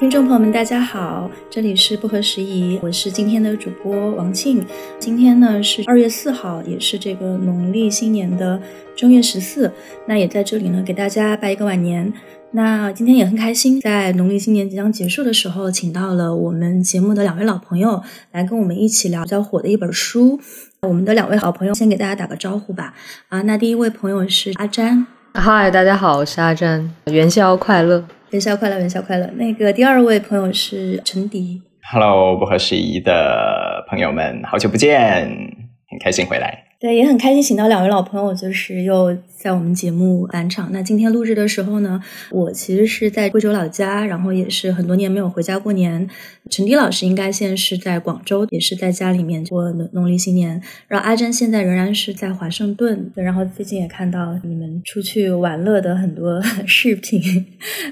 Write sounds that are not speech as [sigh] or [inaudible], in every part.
听众朋友们，大家好，这里是不合时宜，我是今天的主播王庆。今天呢是二月四号，也是这个农历新年的正月十四。那也在这里呢给大家拜一个晚年。那今天也很开心，在农历新年即将结束的时候，请到了我们节目的两位老朋友来跟我们一起聊比较火的一本书。我们的两位好朋友先给大家打个招呼吧。啊，那第一位朋友是阿詹。嗨，大家好，我是阿詹，元宵快乐。元宵快乐，元宵快乐。那个第二位朋友是陈迪。Hello，不合时宜的朋友们，好久不见，很开心回来。对，也很开心请到两位老朋友，就是又在我们节目返场。那今天录制的时候呢，我其实是在贵州老家，然后也是很多年没有回家过年。陈迪老师应该现在是在广州，也是在家里面过农历新年。然后阿珍现在仍然是在华盛顿。然后最近也看到你们出去玩乐的很多 [laughs] 视频，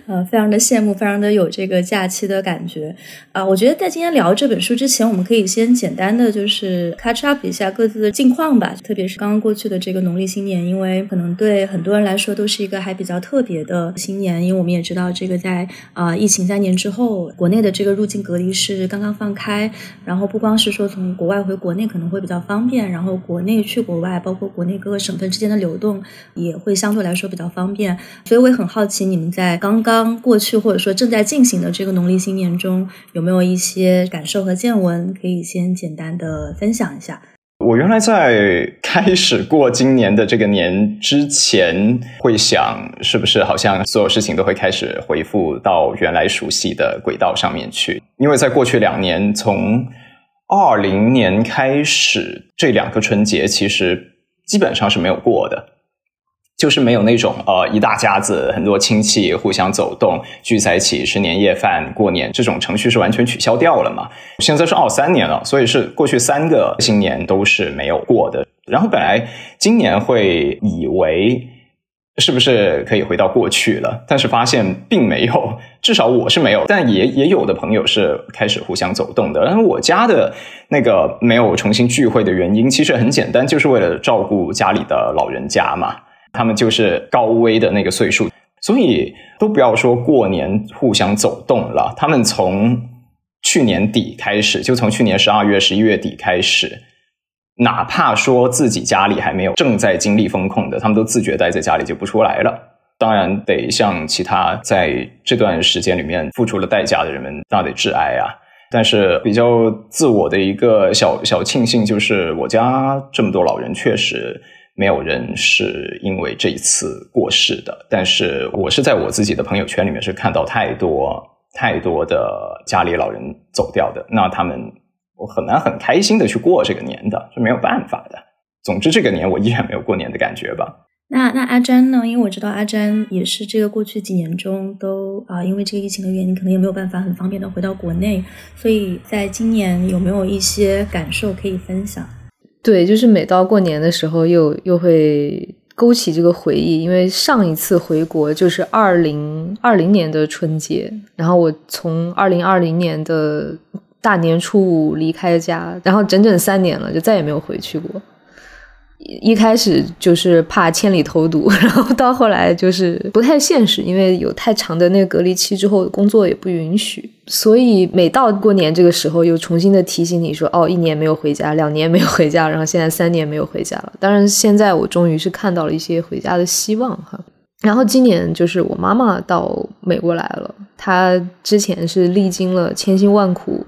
呃，非常的羡慕，非常的有这个假期的感觉啊。我觉得在今天聊这本书之前，我们可以先简单的就是 catch up 一下各自的近况吧。特别是刚刚过去的这个农历新年，因为可能对很多人来说都是一个还比较特别的新年，因为我们也知道这个在啊疫情三年之后，国内的这个入境隔离是刚刚放开，然后不光是说从国外回国内可能会比较方便，然后国内去国外，包括国内各个省份之间的流动也会相对来说比较方便，所以我也很好奇你们在刚刚过去或者说正在进行的这个农历新年中有没有一些感受和见闻，可以先简单的分享一下。我原来在 [laughs] 开始过今年的这个年之前，会想是不是好像所有事情都会开始回复到原来熟悉的轨道上面去？因为在过去两年，从二零年开始，这两个春节其实基本上是没有过的。就是没有那种呃一大家子很多亲戚互相走动聚在一起吃年夜饭过年这种程序是完全取消掉了嘛？现在是二三年了，所以是过去三个新年都是没有过的。然后本来今年会以为是不是可以回到过去了，但是发现并没有，至少我是没有，但也也有的朋友是开始互相走动的。然后我家的那个没有重新聚会的原因，其实很简单，就是为了照顾家里的老人家嘛。他们就是高危的那个岁数，所以都不要说过年互相走动了。他们从去年底开始，就从去年十二月、十一月底开始，哪怕说自己家里还没有正在经历风控的，他们都自觉待在家里就不出来了。当然，得向其他在这段时间里面付出了代价的人们，那得致哀啊。但是比较自我的一个小小庆幸，就是我家这么多老人，确实。没有人是因为这一次过世的，但是我是在我自己的朋友圈里面是看到太多太多的家里老人走掉的，那他们我很难很开心的去过这个年的，是没有办法的。总之这个年我依然没有过年的感觉吧。那那阿詹呢？因为我知道阿詹也是这个过去几年中都啊，因为这个疫情的原因，可能也没有办法很方便的回到国内，所以在今年有没有一些感受可以分享？对，就是每到过年的时候，又又会勾起这个回忆。因为上一次回国就是二零二零年的春节，然后我从二零二零年的大年初五离开家，然后整整三年了，就再也没有回去过。一开始就是怕千里投毒，[laughs] 然后到后来就是不太现实，因为有太长的那个隔离期之后，工作也不允许，所以每到过年这个时候，又重新的提醒你说，哦，一年没有回家，两年没有回家，然后现在三年没有回家了。当然，现在我终于是看到了一些回家的希望哈。然后今年就是我妈妈到美国来了，她之前是历经了千辛万苦，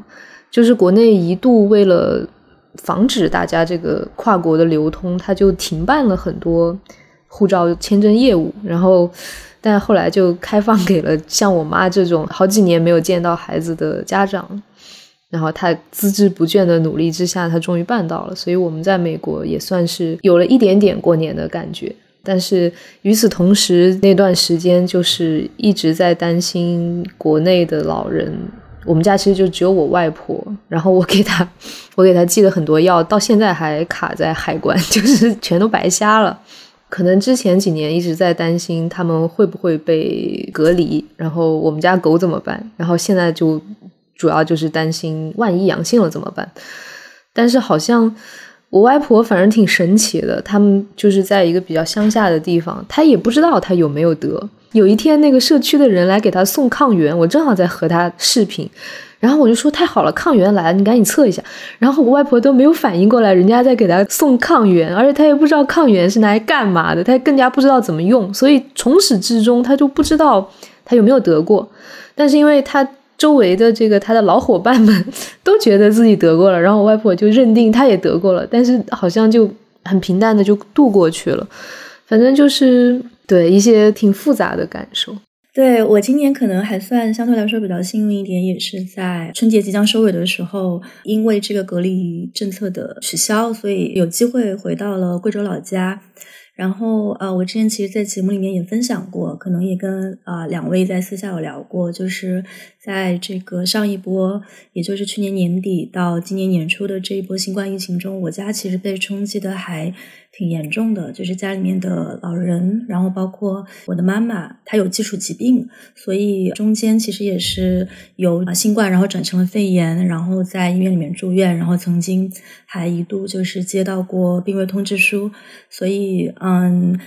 就是国内一度为了。防止大家这个跨国的流通，他就停办了很多护照签证业务，然后，但后来就开放给了像我妈这种好几年没有见到孩子的家长，然后他孜孜不倦的努力之下，他终于办到了，所以我们在美国也算是有了一点点过年的感觉。但是与此同时，那段时间就是一直在担心国内的老人。我们家其实就只有我外婆，然后我给她，我给她寄了很多药，到现在还卡在海关，[laughs] 就是全都白瞎了。可能之前几年一直在担心他们会不会被隔离，然后我们家狗怎么办？然后现在就主要就是担心万一阳性了怎么办？但是好像我外婆反正挺神奇的，他们就是在一个比较乡下的地方，她也不知道她有没有得。有一天，那个社区的人来给他送抗原，我正好在和他视频，然后我就说太好了，抗原来了，你赶紧测一下。然后我外婆都没有反应过来，人家在给他送抗原，而且他也不知道抗原是拿来干嘛的，他更加不知道怎么用，所以从始至终他就不知道他有没有得过。但是因为他周围的这个他的老伙伴们都觉得自己得过了，然后我外婆就认定他也得过了，但是好像就很平淡的就度过去了。反正就是对一些挺复杂的感受。对我今年可能还算相对来说比较幸运一点，也是在春节即将收尾的时候，因为这个隔离政策的取消，所以有机会回到了贵州老家。然后呃，我之前其实，在节目里面也分享过，可能也跟啊两位在私下有聊过，就是在这个上一波，也就是去年年底到今年年初的这一波新冠疫情中，我家其实被冲击的还。挺严重的，就是家里面的老人，然后包括我的妈妈，她有基础疾病，所以中间其实也是有新冠，然后转成了肺炎，然后在医院里面住院，然后曾经还一度就是接到过病危通知书，所以嗯，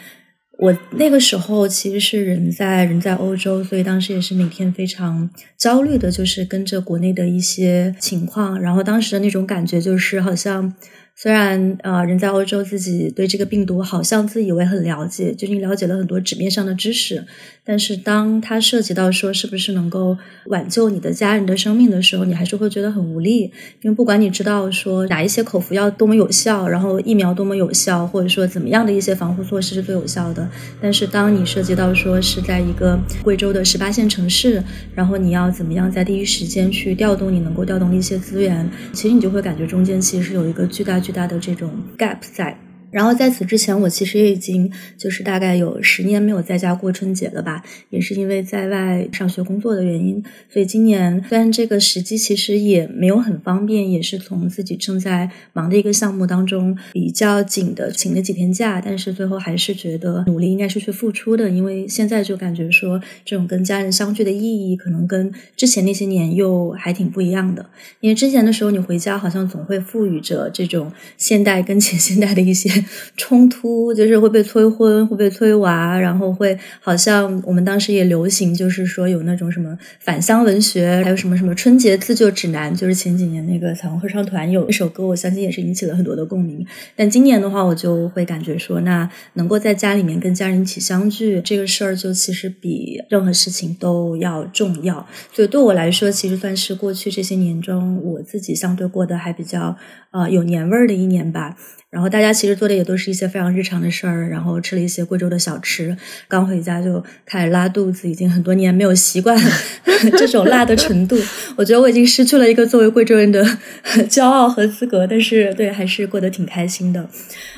我那个时候其实是人在人在欧洲，所以当时也是每天非常焦虑的，就是跟着国内的一些情况，然后当时的那种感觉就是好像。虽然呃，人在欧洲，自己对这个病毒好像自以为很了解，就是你了解了很多纸面上的知识。但是，当它涉及到说是不是能够挽救你的家人的生命的时候，你还是会觉得很无力。因为不管你知道说哪一些口服药多么有效，然后疫苗多么有效，或者说怎么样的一些防护措施是最有效的，但是当你涉及到说是在一个贵州的十八线城市，然后你要怎么样在第一时间去调动你能够调动的一些资源，其实你就会感觉中间其实是有一个巨大巨大的这种 gap 在。然后在此之前，我其实也已经就是大概有十年没有在家过春节了吧，也是因为在外上学工作的原因，所以今年虽然这个时机其实也没有很方便，也是从自己正在忙的一个项目当中比较紧的请了几天假，但是最后还是觉得努力应该是去付出的，因为现在就感觉说这种跟家人相聚的意义，可能跟之前那些年又还挺不一样的，因为之前的时候你回家好像总会赋予着这种现代跟前 [laughs] 现代的一些。冲突就是会被催婚，会被催娃，然后会好像我们当时也流行，就是说有那种什么返乡文学，还有什么什么春节自救指南，就是前几年那个彩虹合唱团有一首歌，我相信也是引起了很多的共鸣。但今年的话，我就会感觉说，那能够在家里面跟家人一起相聚，这个事儿就其实比任何事情都要重要。所以对我来说，其实算是过去这些年中我自己相对过得还比较呃有年味儿的一年吧。然后大家其实做的也都是一些非常日常的事儿，然后吃了一些贵州的小吃。刚回家就开始拉肚子，已经很多年没有习惯 [laughs] 这种辣的程度。我觉得我已经失去了一个作为贵州人的 [laughs] 骄傲和资格，但是对还是过得挺开心的。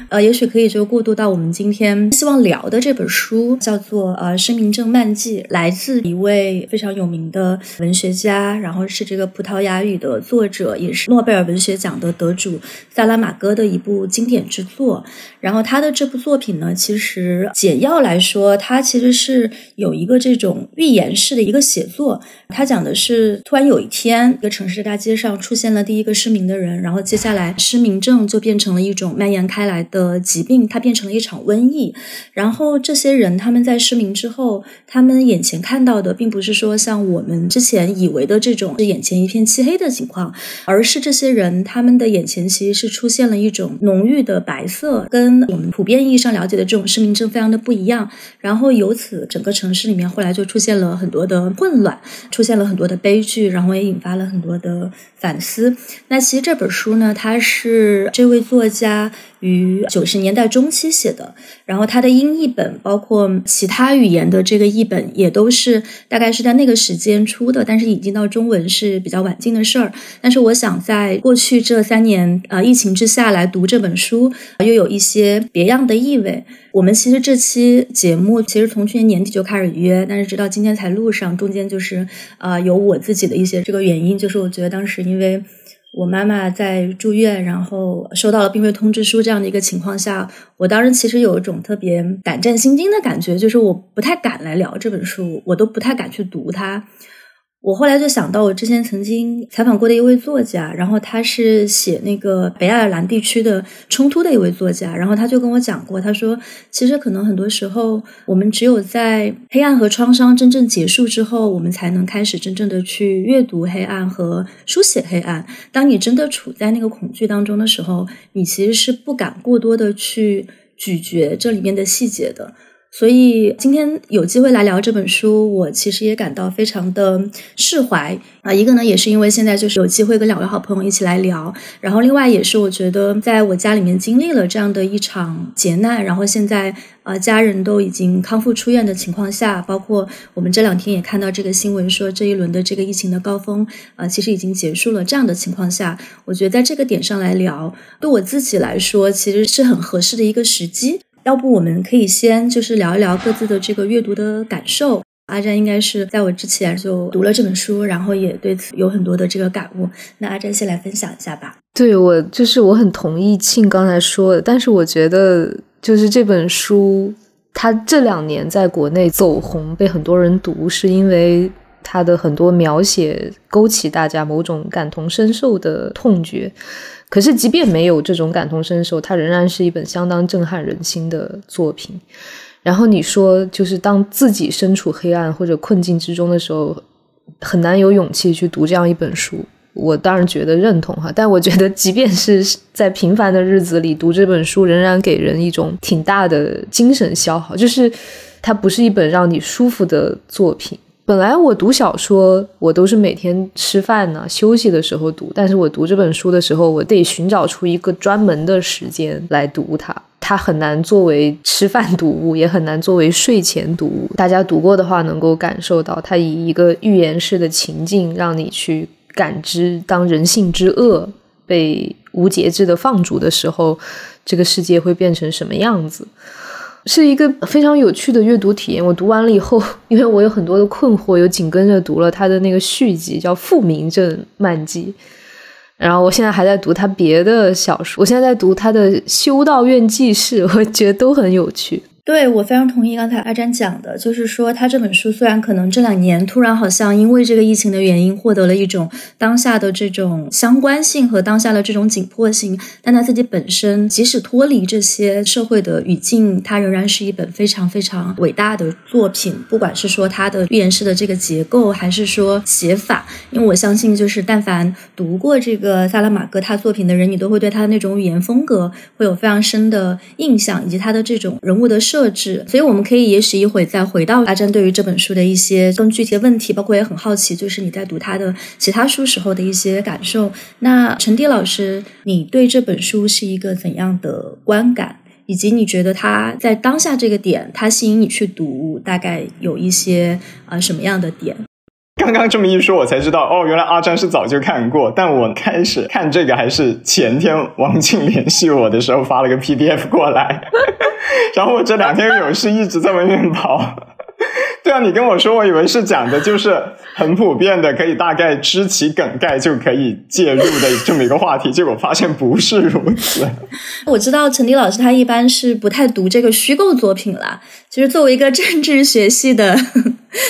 呃，也许可以就过渡到我们今天希望聊的这本书，叫做《呃生命证漫记》，来自一位非常有名的文学家，然后是这个葡萄牙语的作者，也是诺贝尔文学奖的得主萨拉玛戈的一部经。经典之作，然后他的这部作品呢，其实简要来说，他其实是有一个这种寓言式的一个写作。他讲的是，突然有一天，一个城市大街上出现了第一个失明的人，然后接下来失明症就变成了一种蔓延开来的疾病，它变成了一场瘟疫。然后这些人他们在失明之后，他们眼前看到的并不是说像我们之前以为的这种是眼前一片漆黑的情况，而是这些人他们的眼前其实是出现了一种浓郁。的白色跟我们普遍意义上了解的这种失明症非常的不一样，然后由此整个城市里面后来就出现了很多的混乱，出现了很多的悲剧，然后也引发了很多的反思。那其实这本书呢，它是这位作家。于九十年代中期写的，然后他的英译本，包括其他语言的这个译本，也都是大概是在那个时间出的，但是引进到中文是比较晚近的事儿。但是我想，在过去这三年啊疫情之下来读这本书，又有一些别样的意味。我们其实这期节目其实从去年年底就开始约，但是直到今天才录上，中间就是啊有我自己的一些这个原因，就是我觉得当时因为。我妈妈在住院，然后收到了病危通知书这样的一个情况下，我当时其实有一种特别胆战心惊的感觉，就是我不太敢来聊这本书，我都不太敢去读它。我后来就想到，我之前曾经采访过的一位作家，然后他是写那个北爱尔兰地区的冲突的一位作家，然后他就跟我讲过，他说，其实可能很多时候，我们只有在黑暗和创伤真正结束之后，我们才能开始真正的去阅读黑暗和书写黑暗。当你真的处在那个恐惧当中的时候，你其实是不敢过多的去咀嚼这里面的细节的。所以今天有机会来聊这本书，我其实也感到非常的释怀啊。一个呢，也是因为现在就是有机会跟两位好朋友一起来聊，然后另外也是我觉得在我家里面经历了这样的一场劫难，然后现在呃家人都已经康复出院的情况下，包括我们这两天也看到这个新闻说这一轮的这个疫情的高峰啊，其实已经结束了。这样的情况下，我觉得在这个点上来聊，对我自己来说其实是很合适的一个时机。要不我们可以先就是聊一聊各自的这个阅读的感受。阿詹应该是在我之前就读了这本书，然后也对此有很多的这个感悟。那阿詹先来分享一下吧。对我就是我很同意庆刚才说的，但是我觉得就是这本书它这两年在国内走红，被很多人读，是因为它的很多描写勾起大家某种感同身受的痛觉。可是，即便没有这种感同身受，它仍然是一本相当震撼人心的作品。然后你说，就是当自己身处黑暗或者困境之中的时候，很难有勇气去读这样一本书。我当然觉得认同哈，但我觉得，即便是在平凡的日子里读这本书，仍然给人一种挺大的精神消耗。就是它不是一本让你舒服的作品。本来我读小说，我都是每天吃饭呢、休息的时候读。但是我读这本书的时候，我得寻找出一个专门的时间来读它。它很难作为吃饭读物，也很难作为睡前读物。大家读过的话，能够感受到它以一个寓言式的情境，让你去感知，当人性之恶被无节制的放逐的时候，这个世界会变成什么样子。是一个非常有趣的阅读体验。我读完了以后，[laughs] 因为我有很多的困惑，又紧跟着读了他的那个续集，叫《复明镇漫记》。然后我现在还在读他别的小说，我现在在读他的《修道院记事》，[laughs] 我觉得都很有趣。对，我非常同意刚才阿詹讲的，就是说他这本书虽然可能这两年突然好像因为这个疫情的原因获得了一种当下的这种相关性和当下的这种紧迫性，但他自己本身即使脱离这些社会的语境，它仍然是一本非常非常伟大的作品。不管是说它的寓言式的这个结构，还是说写法，因为我相信，就是但凡读过这个萨拉马戈他作品的人，你都会对他的那种语言风格会有非常深的印象，以及他的这种人物的。设置，所以我们可以也许一会再回到阿珍对于这本书的一些更具体的问题，包括也很好奇，就是你在读他的其他书时候的一些感受。那陈迪老师，你对这本书是一个怎样的观感？以及你觉得他在当下这个点，他吸引你去读，大概有一些啊什么样的点？刚刚这么一说，我才知道哦，原来阿詹是早就看过。但我开始看这个还是前天王静联系我的时候发了个 PDF 过来，[laughs] 然后我这两天有事一直在外面跑。对啊，你跟我说，我以为是讲的就是很普遍的，可以大概知其梗概就可以介入的这么一个话题，结果发现不是如此。[laughs] 我知道陈迪老师他一般是不太读这个虚构作品啦。其实作为一个政治学系的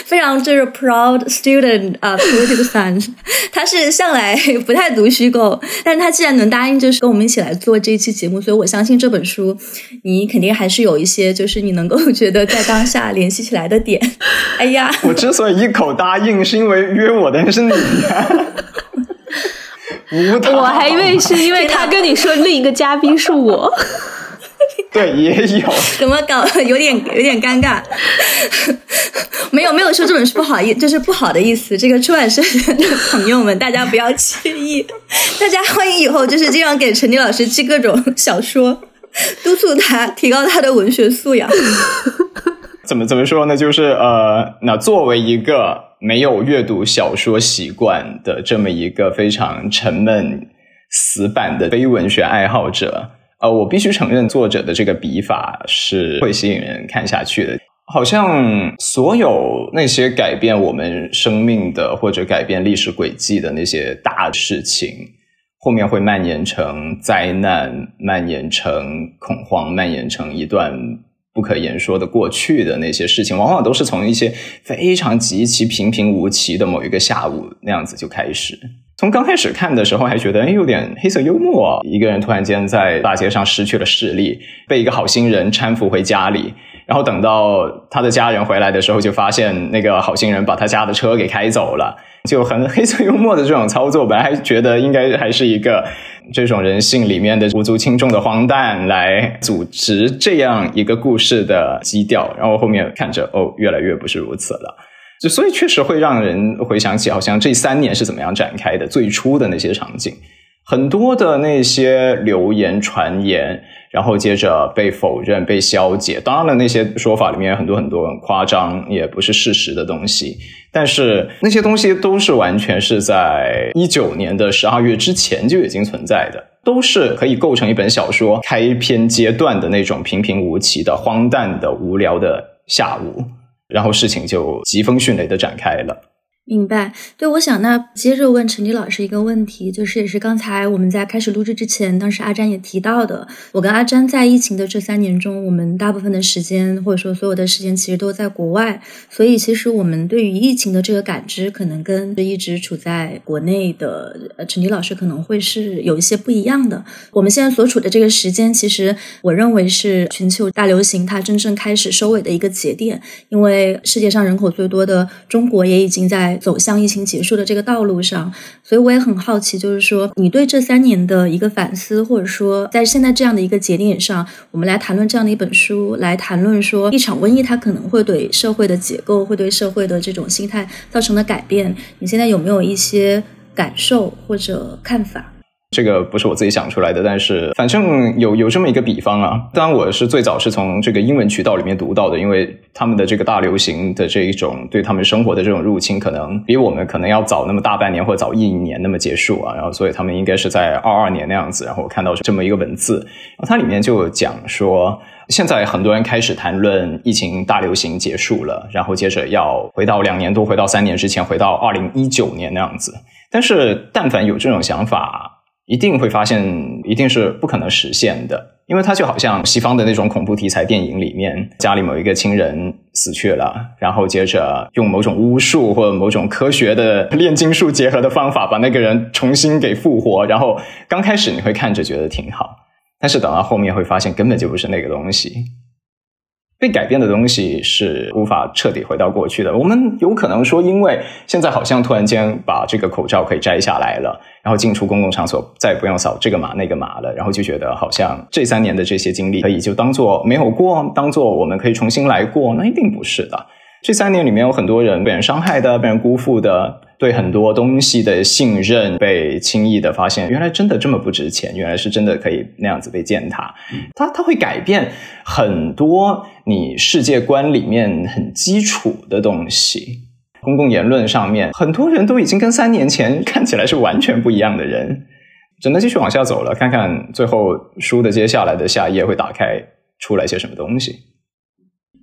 非常就是 proud student 啊，political science，他是向来不太读虚构，但他既然能答应就是跟我们一起来做这一期节目，所以我相信这本书你肯定还是有一些就是你能够觉得在当下联系起来的点。[laughs] 哎呀，我之所以一口答应，是因为约我的人是你呀。[laughs] 我还以为是因为他跟你说另一个嘉宾是我。[laughs] 对，也有。怎么搞？有点有点尴尬。没有没有说这种是不好意，就是不好的意思。这个出版社的朋友们，大家不要介意。大家欢迎以后就是经常给陈迪老师寄各种小说，督促他提高他的文学素养。怎么怎么说呢？就是呃，那作为一个没有阅读小说习惯的这么一个非常沉闷、死板的非文学爱好者，呃，我必须承认，作者的这个笔法是会吸引人看下去的。好像所有那些改变我们生命的或者改变历史轨迹的那些大事情，后面会蔓延成灾难，蔓延成恐慌，蔓延成一段。不可言说的过去的那些事情，往往都是从一些非常极其平平无奇的某一个下午那样子就开始。从刚开始看的时候还觉得哎有点黑色幽默，一个人突然间在大街上失去了视力，被一个好心人搀扶回家里，然后等到他的家人回来的时候，就发现那个好心人把他家的车给开走了，就很黑色幽默的这种操作，本来还觉得应该还是一个这种人性里面的无足轻重的荒诞来组织这样一个故事的基调，然后后面看着哦，越来越不是如此了。就所以确实会让人回想起，好像这三年是怎么样展开的，最初的那些场景，很多的那些流言传言，然后接着被否认、被消解。当然了，那些说法里面有很多很多很夸张，也不是事实的东西。但是那些东西都是完全是在一九年的十二月之前就已经存在的，都是可以构成一本小说开篇阶段的那种平平无奇的、荒诞的、无聊的下午。然后事情就疾风迅雷的展开了。明白，对，我想那接着问陈迪老师一个问题，就是也是刚才我们在开始录制之前，当时阿詹也提到的，我跟阿詹在疫情的这三年中，我们大部分的时间或者说所有的时间其实都在国外，所以其实我们对于疫情的这个感知，可能跟一直处在国内的陈迪老师可能会是有一些不一样的。我们现在所处的这个时间，其实我认为是全球大流行它真正开始收尾的一个节点，因为世界上人口最多的中国也已经在。走向疫情结束的这个道路上，所以我也很好奇，就是说你对这三年的一个反思，或者说在现在这样的一个节点上，我们来谈论这样的一本书，来谈论说一场瘟疫它可能会对社会的结构，会对社会的这种心态造成的改变，你现在有没有一些感受或者看法？这个不是我自己想出来的，但是反正有有这么一个比方啊。当然，我是最早是从这个英文渠道里面读到的，因为他们的这个大流行的这一种对他们生活的这种入侵，可能比我们可能要早那么大半年或者早一年那么结束啊。然后，所以他们应该是在二二年那样子。然后我看到这么一个文字，它里面就讲说，现在很多人开始谈论疫情大流行结束了，然后接着要回到两年多，回到三年之前，回到二零一九年那样子。但是，但凡有这种想法。一定会发现，一定是不可能实现的，因为它就好像西方的那种恐怖题材电影里面，家里某一个亲人死去了，然后接着用某种巫术或者某种科学的炼金术结合的方法，把那个人重新给复活。然后刚开始你会看着觉得挺好，但是等到后面会发现根本就不是那个东西。被改变的东西是无法彻底回到过去的。我们有可能说，因为现在好像突然间把这个口罩可以摘下来了，然后进出公共场所再也不用扫这个码那个码了，然后就觉得好像这三年的这些经历可以就当做没有过，当做我们可以重新来过。那一定不是的。这三年里面有很多人被人伤害的，被人辜负的。对很多东西的信任被轻易的发现，原来真的这么不值钱，原来是真的可以那样子被践踏。它它会改变很多你世界观里面很基础的东西。公共言论上面，很多人都已经跟三年前 [laughs] 看起来是完全不一样的人。只能继续往下走了，看看最后书的接下来的下一页会打开出来些什么东西。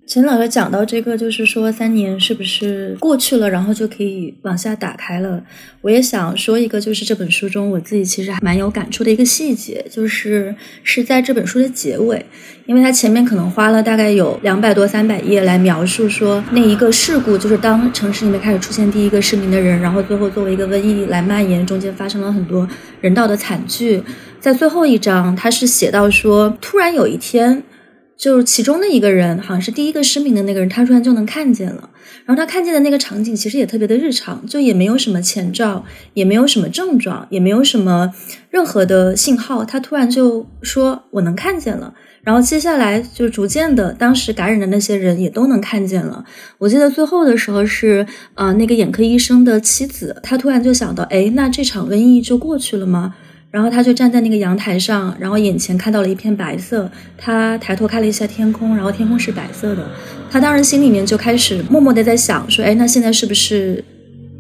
陈老师讲到这个，就是说三年是不是过去了，然后就可以往下打开了？我也想说一个，就是这本书中我自己其实还蛮有感触的一个细节，就是是在这本书的结尾，因为它前面可能花了大概有两百多、三百页来描述说那一个事故，就是当城市里面开始出现第一个失明的人，然后最后作为一个瘟疫来蔓延，中间发生了很多人道的惨剧。在最后一章，他是写到说，突然有一天。就是其中的一个人，好像是第一个失明的那个人，他突然就能看见了。然后他看见的那个场景其实也特别的日常，就也没有什么前兆，也没有什么症状，也没有什么任何的信号。他突然就说：“我能看见了。”然后接下来就逐渐的，当时感染的那些人也都能看见了。我记得最后的时候是，呃，那个眼科医生的妻子，他突然就想到：“哎，那这场瘟疫就过去了吗？”然后他就站在那个阳台上，然后眼前看到了一片白色。他抬头看了一下天空，然后天空是白色的。他当时心里面就开始默默的在想说：“哎，那现在是不是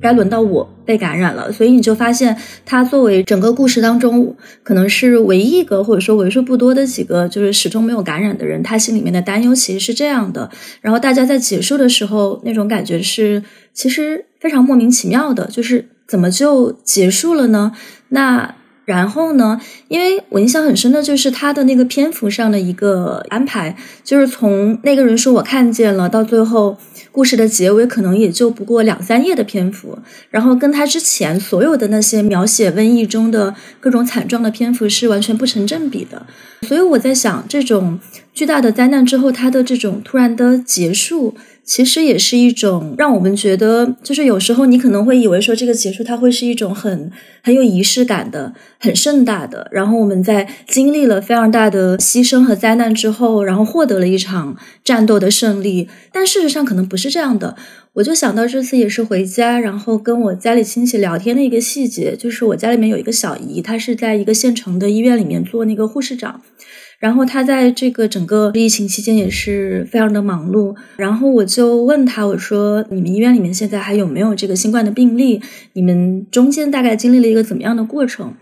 该轮到我被感染了？”所以你就发现，他作为整个故事当中可能是唯一一个或者说为数不多的几个就是始终没有感染的人，他心里面的担忧其实是这样的。然后大家在结束的时候那种感觉是其实非常莫名其妙的，就是怎么就结束了呢？那。然后呢，因为我印象很深的就是他的那个篇幅上的一个安排，就是从那个人说我看见了，到最后故事的结尾可能也就不过两三页的篇幅，然后跟他之前所有的那些描写瘟疫中的各种惨状的篇幅是完全不成正比的。所以我在想，这种巨大的灾难之后，它的这种突然的结束。其实也是一种让我们觉得，就是有时候你可能会以为说这个结束它会是一种很很有仪式感的、很盛大的，然后我们在经历了非常大的牺牲和灾难之后，然后获得了一场战斗的胜利。但事实上可能不是这样的。我就想到这次也是回家，然后跟我家里亲戚聊天的一个细节，就是我家里面有一个小姨，她是在一个县城的医院里面做那个护士长。然后他在这个整个疫情期间也是非常的忙碌。然后我就问他，我说：“你们医院里面现在还有没有这个新冠的病例？你们中间大概经历了一个怎么样的过程？”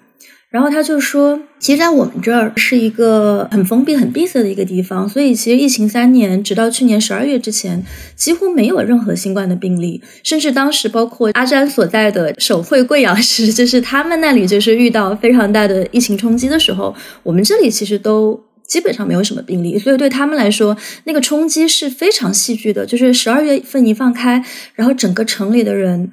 然后他就说：“其实，在我们这儿是一个很封闭、很闭塞的一个地方，所以其实疫情三年，直到去年十二月之前，几乎没有任何新冠的病例。甚至当时，包括阿詹所在的省会贵阳市，就是他们那里就是遇到非常大的疫情冲击的时候，我们这里其实都。”基本上没有什么病例，所以对他们来说，那个冲击是非常戏剧的。就是十二月份一放开，然后整个城里的人，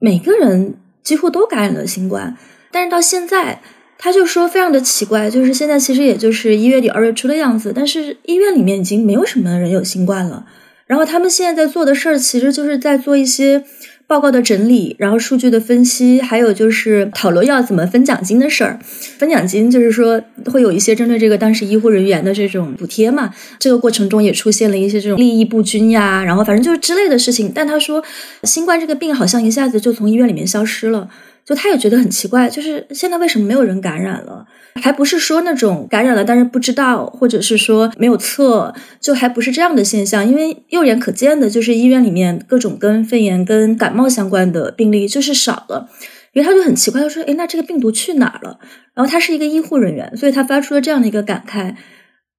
每个人几乎都感染了新冠。但是到现在，他就说非常的奇怪，就是现在其实也就是一月底二月初的样子，但是医院里面已经没有什么人有新冠了。然后他们现在在做的事儿，其实就是在做一些。报告的整理，然后数据的分析，还有就是讨论要怎么分奖金的事儿。分奖金就是说会有一些针对这个当时医护人员的这种补贴嘛。这个过程中也出现了一些这种利益不均呀，然后反正就是之类的事情。但他说，新冠这个病好像一下子就从医院里面消失了。就他也觉得很奇怪，就是现在为什么没有人感染了？还不是说那种感染了但是不知道，或者是说没有测，就还不是这样的现象。因为肉眼可见的，就是医院里面各种跟肺炎、跟感冒相关的病例就是少了。因为他就很奇怪，他说：“诶，那这个病毒去哪儿了？”然后他是一个医护人员，所以他发出了这样的一个感慨。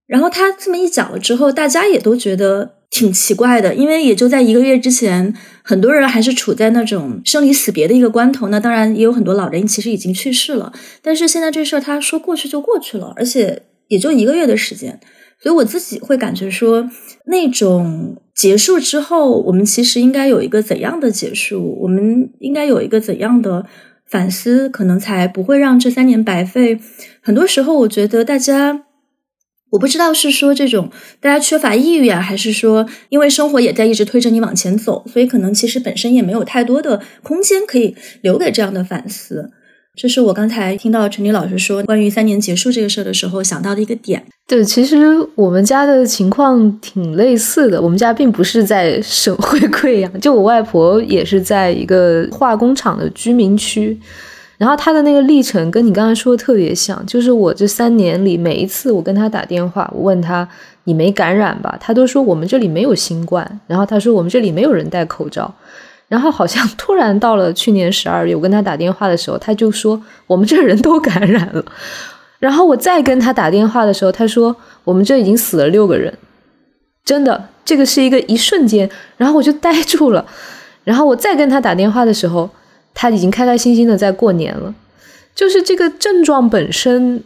然后他这么一讲了之后，大家也都觉得。挺奇怪的，因为也就在一个月之前，很多人还是处在那种生离死别的一个关头。那当然也有很多老人其实已经去世了，但是现在这事儿他说过去就过去了，而且也就一个月的时间。所以我自己会感觉说，那种结束之后，我们其实应该有一个怎样的结束？我们应该有一个怎样的反思？可能才不会让这三年白费。很多时候，我觉得大家。我不知道是说这种大家缺乏抑郁啊，还是说因为生活也在一直推着你往前走，所以可能其实本身也没有太多的空间可以留给这样的反思。这是我刚才听到陈迪老师说关于三年结束这个事儿的时候想到的一个点。对，其实我们家的情况挺类似的。我们家并不是在省会贵阳，就我外婆也是在一个化工厂的居民区。然后他的那个历程跟你刚才说的特别像，就是我这三年里每一次我跟他打电话，我问他你没感染吧，他都说我们这里没有新冠。然后他说我们这里没有人戴口罩。然后好像突然到了去年十二月，我跟他打电话的时候，他就说我们这人都感染了。然后我再跟他打电话的时候，他说我们这已经死了六个人。真的，这个是一个一瞬间，然后我就呆住了。然后我再跟他打电话的时候。他已经开开心心的在过年了，就是这个症状本身，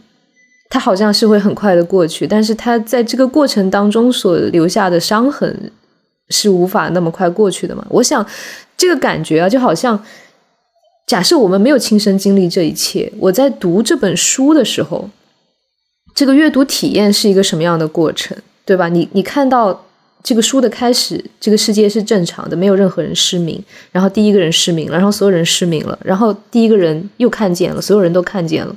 他好像是会很快的过去，但是他在这个过程当中所留下的伤痕是无法那么快过去的嘛？我想这个感觉啊，就好像假设我们没有亲身经历这一切，我在读这本书的时候，这个阅读体验是一个什么样的过程，对吧？你你看到。这个书的开始，这个世界是正常的，没有任何人失明。然后第一个人失明了，然后所有人失明了，然后第一个人又看见了，所有人都看见了。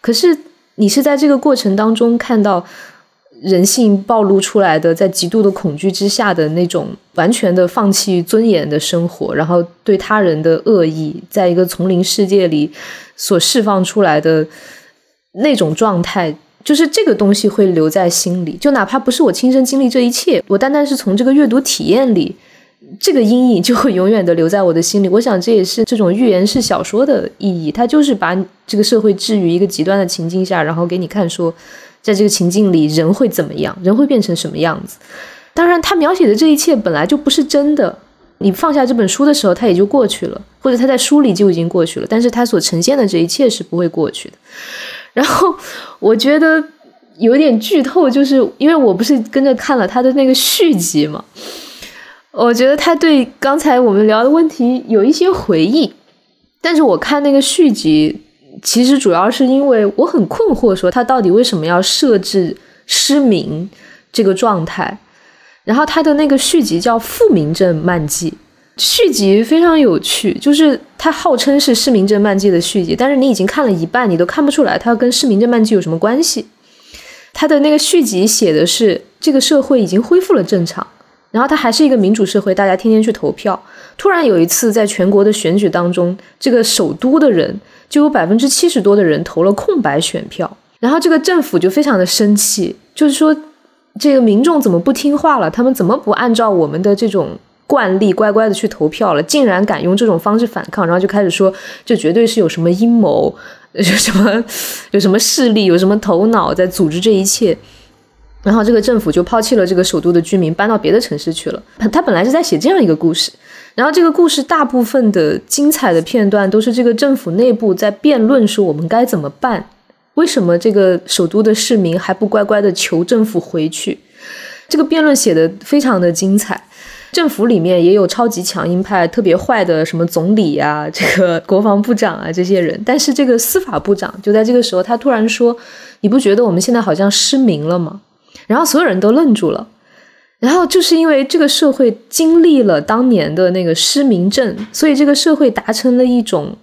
可是你是在这个过程当中看到人性暴露出来的，在极度的恐惧之下的那种完全的放弃尊严的生活，然后对他人的恶意，在一个丛林世界里所释放出来的那种状态。就是这个东西会留在心里，就哪怕不是我亲身经历这一切，我单单是从这个阅读体验里，这个阴影就会永远的留在我的心里。我想这也是这种寓言式小说的意义，它就是把这个社会置于一个极端的情境下，然后给你看说，在这个情境里人会怎么样，人会变成什么样子。当然，他描写的这一切本来就不是真的，你放下这本书的时候，它也就过去了，或者它在书里就已经过去了，但是它所呈现的这一切是不会过去的。然后我觉得有点剧透，就是因为我不是跟着看了他的那个续集嘛，我觉得他对刚才我们聊的问题有一些回忆，但是我看那个续集，其实主要是因为我很困惑，说他到底为什么要设置失明这个状态。然后他的那个续集叫《复明症漫记》，续集非常有趣，就是它号称是《失明症漫记》的续集，但是你已经看了一半，你都看不出来它跟《失明症漫记》有什么关系。他的那个续集写的是这个社会已经恢复了正常，然后它还是一个民主社会，大家天天去投票。突然有一次，在全国的选举当中，这个首都的人就有百分之七十多的人投了空白选票，然后这个政府就非常的生气，就是说。这个民众怎么不听话了？他们怎么不按照我们的这种惯例乖乖的去投票了？竟然敢用这种方式反抗，然后就开始说，这绝对是有什么阴谋，[laughs] 有什么有什么势力，有什么头脑在组织这一切。然后这个政府就抛弃了这个首都的居民，搬到别的城市去了。他本来是在写这样一个故事，然后这个故事大部分的精彩的片段都是这个政府内部在辩论说我们该怎么办。为什么这个首都的市民还不乖乖的求政府回去？这个辩论写的非常的精彩。政府里面也有超级强硬派、特别坏的什么总理啊，这个国防部长啊这些人。但是这个司法部长就在这个时候，他突然说：“你不觉得我们现在好像失明了吗？”然后所有人都愣住了。然后就是因为这个社会经历了当年的那个失明症，所以这个社会达成了一种。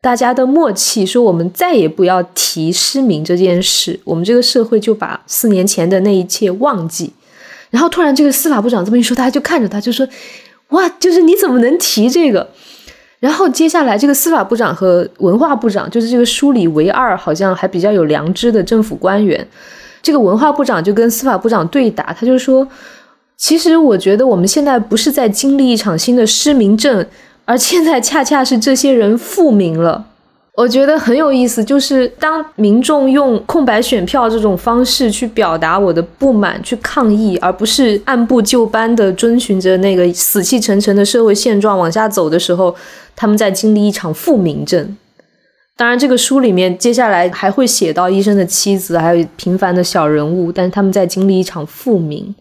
大家的默契说，我们再也不要提失明这件事，我们这个社会就把四年前的那一切忘记。然后突然，这个司法部长这么一说，大家就看着他，就说：“哇，就是你怎么能提这个？”然后接下来，这个司法部长和文化部长，就是这个书里唯二好像还比较有良知的政府官员，这个文化部长就跟司法部长对答，他就说：“其实我觉得我们现在不是在经历一场新的失明症。”而现在恰恰是这些人复明了，我觉得很有意思。就是当民众用空白选票这种方式去表达我的不满、去抗议，而不是按部就班的遵循着那个死气沉沉的社会现状往下走的时候，他们在经历一场复明症。当然，这个书里面接下来还会写到医生的妻子，还有平凡的小人物，但是他们在经历一场复明。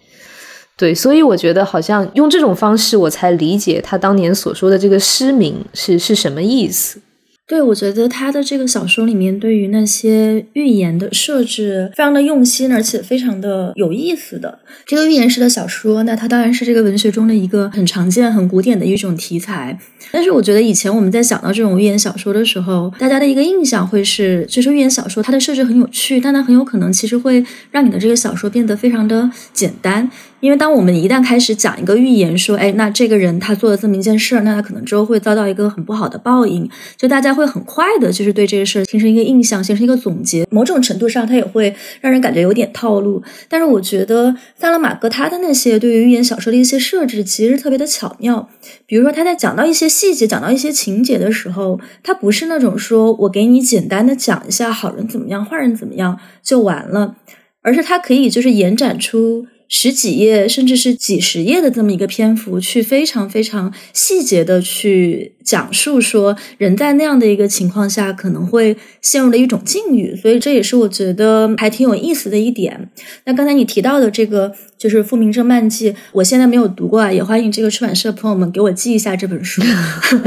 对，所以我觉得好像用这种方式，我才理解他当年所说的这个失明是是什么意思。对，我觉得他的这个小说里面对于那些预言的设置非常的用心，而且非常的有意思的。这个预言式的小说，那它当然是这个文学中的一个很常见、很古典的一种题材。但是我觉得以前我们在想到这种寓言小说的时候，大家的一个印象会是，就是寓言小说它的设置很有趣，但它很有可能其实会让你的这个小说变得非常的简单。因为当我们一旦开始讲一个预言，说，哎，那这个人他做了这么一件事儿，那他可能之后会遭到一个很不好的报应，就大家会很快的，就是对这个事儿形成一个印象，形成一个总结。某种程度上，它也会让人感觉有点套路。但是我觉得萨拉马戈他的那些对于寓言小说的一些设置，其实特别的巧妙。比如说他在讲到一些细节、讲到一些情节的时候，他不是那种说我给你简单的讲一下好人怎么样、坏人怎么样就完了，而是他可以就是延展出。十几页，甚至是几十页的这么一个篇幅，去非常非常细节的去讲述说，人在那样的一个情况下可能会陷入的一种境遇，所以这也是我觉得还挺有意思的一点。那刚才你提到的这个。就是《复明正漫记》，我现在没有读过啊，也欢迎这个出版社朋友们给我寄一下这本书，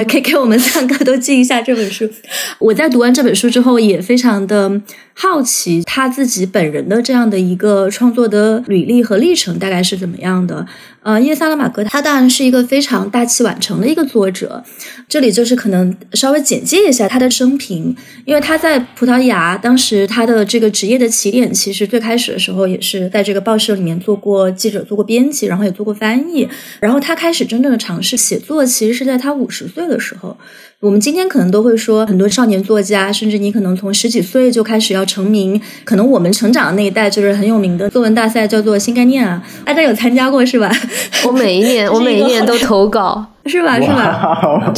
可以给我们三个都寄一下这本书。我在读完这本书之后，也非常的好奇他自己本人的这样的一个创作的履历和历程大概是怎么样的。呃，因为萨拉玛格他当然是一个非常大器晚成的一个作者，这里就是可能稍微简介一下他的生平，因为他在葡萄牙当时他的这个职业的起点，其实最开始的时候也是在这个报社里面做过记者、做过编辑，然后也做过翻译，然后他开始真正的尝试写作，其实是在他五十岁的时候。我们今天可能都会说，很多少年作家，甚至你可能从十几岁就开始要成名，可能我们成长的那一代就是很有名的作文大赛，叫做新概念啊，大家有参加过是吧？[laughs] 我每一年，我每一年都投稿，[laughs] 是吧？是吧？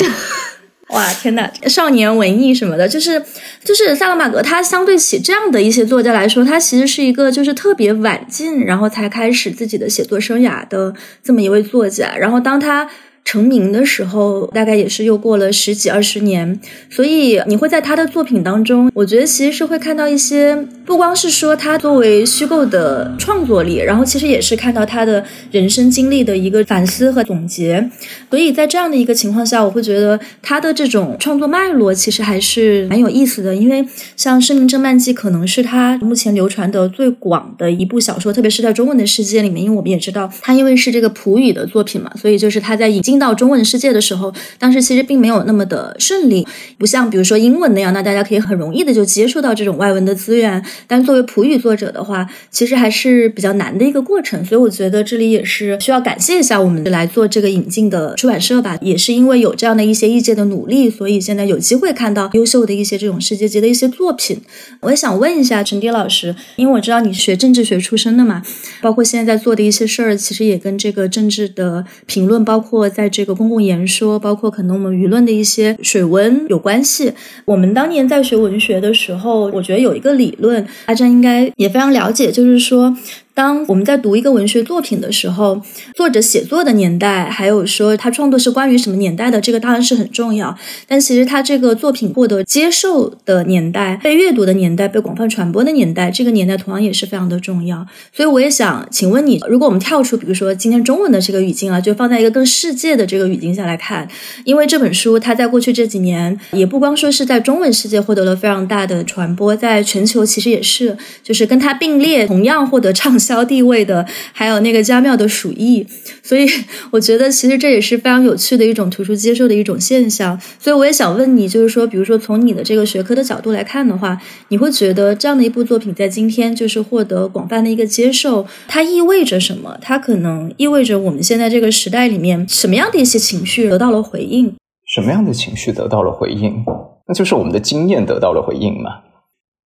哇，天呐！少年文艺什么的，就是就是萨勒马格，他相对起这样的一些作家来说，他其实是一个就是特别晚进，然后才开始自己的写作生涯的这么一位作家。然后当他成名的时候，大概也是又过了十几二十年，所以你会在他的作品当中，我觉得其实是会看到一些，不光是说他作为虚构的创作力，然后其实也是看到他的人生经历的一个反思和总结。所以在这样的一个情况下，我会觉得他的这种创作脉络其实还是蛮有意思的，因为像《生命侦漫记》可能是他目前流传的最广的一部小说，特别是在中文的世界里面，因为我们也知道他因为是这个普语的作品嘛，所以就是他在引进。进到中文世界的时候，当时其实并没有那么的顺利，不像比如说英文那样，那大家可以很容易的就接触到这种外文的资源。但作为普语作者的话，其实还是比较难的一个过程。所以我觉得这里也是需要感谢一下我们来做这个引进的出版社吧，也是因为有这样的一些业界的努力，所以现在有机会看到优秀的一些这种世界级的一些作品。我也想问一下陈迪老师，因为我知道你学政治学出身的嘛，包括现在在做的一些事儿，其实也跟这个政治的评论，包括在在这个公共言说，包括可能我们舆论的一些水温有关系。我们当年在学文学的时候，我觉得有一个理论，大家应该也非常了解，就是说。当我们在读一个文学作品的时候，作者写作的年代，还有说他创作是关于什么年代的，这个当然是很重要。但其实他这个作品获得接受的年代、被阅读的年代、被广泛传播的年代，这个年代同样也是非常的重要。所以我也想请问你，如果我们跳出，比如说今天中文的这个语境啊，就放在一个更世界的这个语境下来看，因为这本书它在过去这几年也不光说是在中文世界获得了非常大的传播，在全球其实也是，就是跟它并列，同样获得畅。销地位的，还有那个加缪的《鼠疫》，所以我觉得其实这也是非常有趣的一种图书接受的一种现象。所以我也想问你，就是说，比如说从你的这个学科的角度来看的话，你会觉得这样的一部作品在今天就是获得广泛的一个接受，它意味着什么？它可能意味着我们现在这个时代里面什么样的一些情绪得到了回应？什么样的情绪得到了回应？那就是我们的经验得到了回应嘛。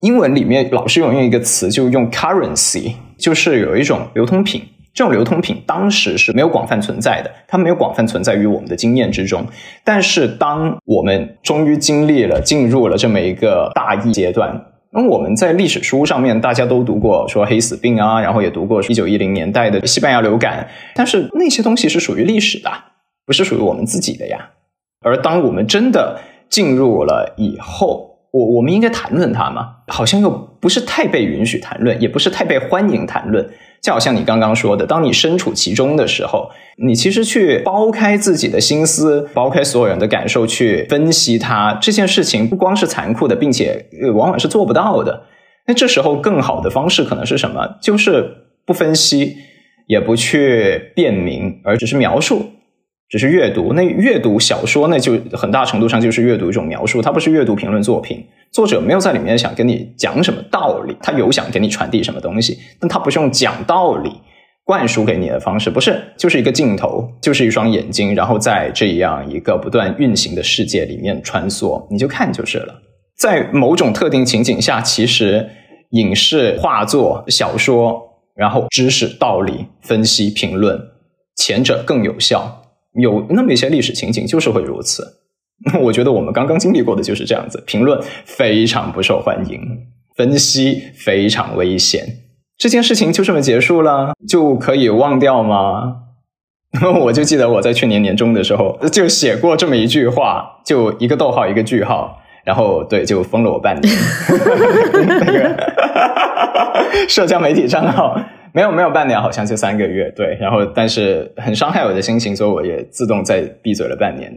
英文里面老是用一个词，就用 currency，就是有一种流通品。这种流通品当时是没有广泛存在的，它没有广泛存在于我们的经验之中。但是当我们终于经历了进入了这么一个大疫阶段，那我们在历史书上面大家都读过说黑死病啊，然后也读过一九一零年代的西班牙流感，但是那些东西是属于历史的，不是属于我们自己的呀。而当我们真的进入了以后，我我们应该谈论它吗？好像又不是太被允许谈论，也不是太被欢迎谈论。就好像你刚刚说的，当你身处其中的时候，你其实去剥开自己的心思，剥开所有人的感受去分析它这件事情，不光是残酷的，并且往往是做不到的。那这时候更好的方式可能是什么？就是不分析，也不去辨明，而只是描述。只是阅读，那阅读小说，那就很大程度上就是阅读一种描述，它不是阅读评论作品。作者没有在里面想跟你讲什么道理，他有想给你传递什么东西，但他不是用讲道理灌输给你的方式，不是，就是一个镜头，就是一双眼睛，然后在这样一个不断运行的世界里面穿梭，你就看就是了。在某种特定情景下，其实影视、画作、小说，然后知识、道理、分析、评论，前者更有效。有那么一些历史情景，就是会如此。我觉得我们刚刚经历过的就是这样子。评论非常不受欢迎，分析非常危险。这件事情就这么结束了，就可以忘掉吗？[laughs] 我就记得我在去年年中的时候就写过这么一句话，就一个逗号一个句号，然后对，就封了我半年。[laughs] 那个社交媒体账号。没有没有半年，好像就三个月，对，然后但是很伤害我的心情，所以我也自动在闭嘴了半年。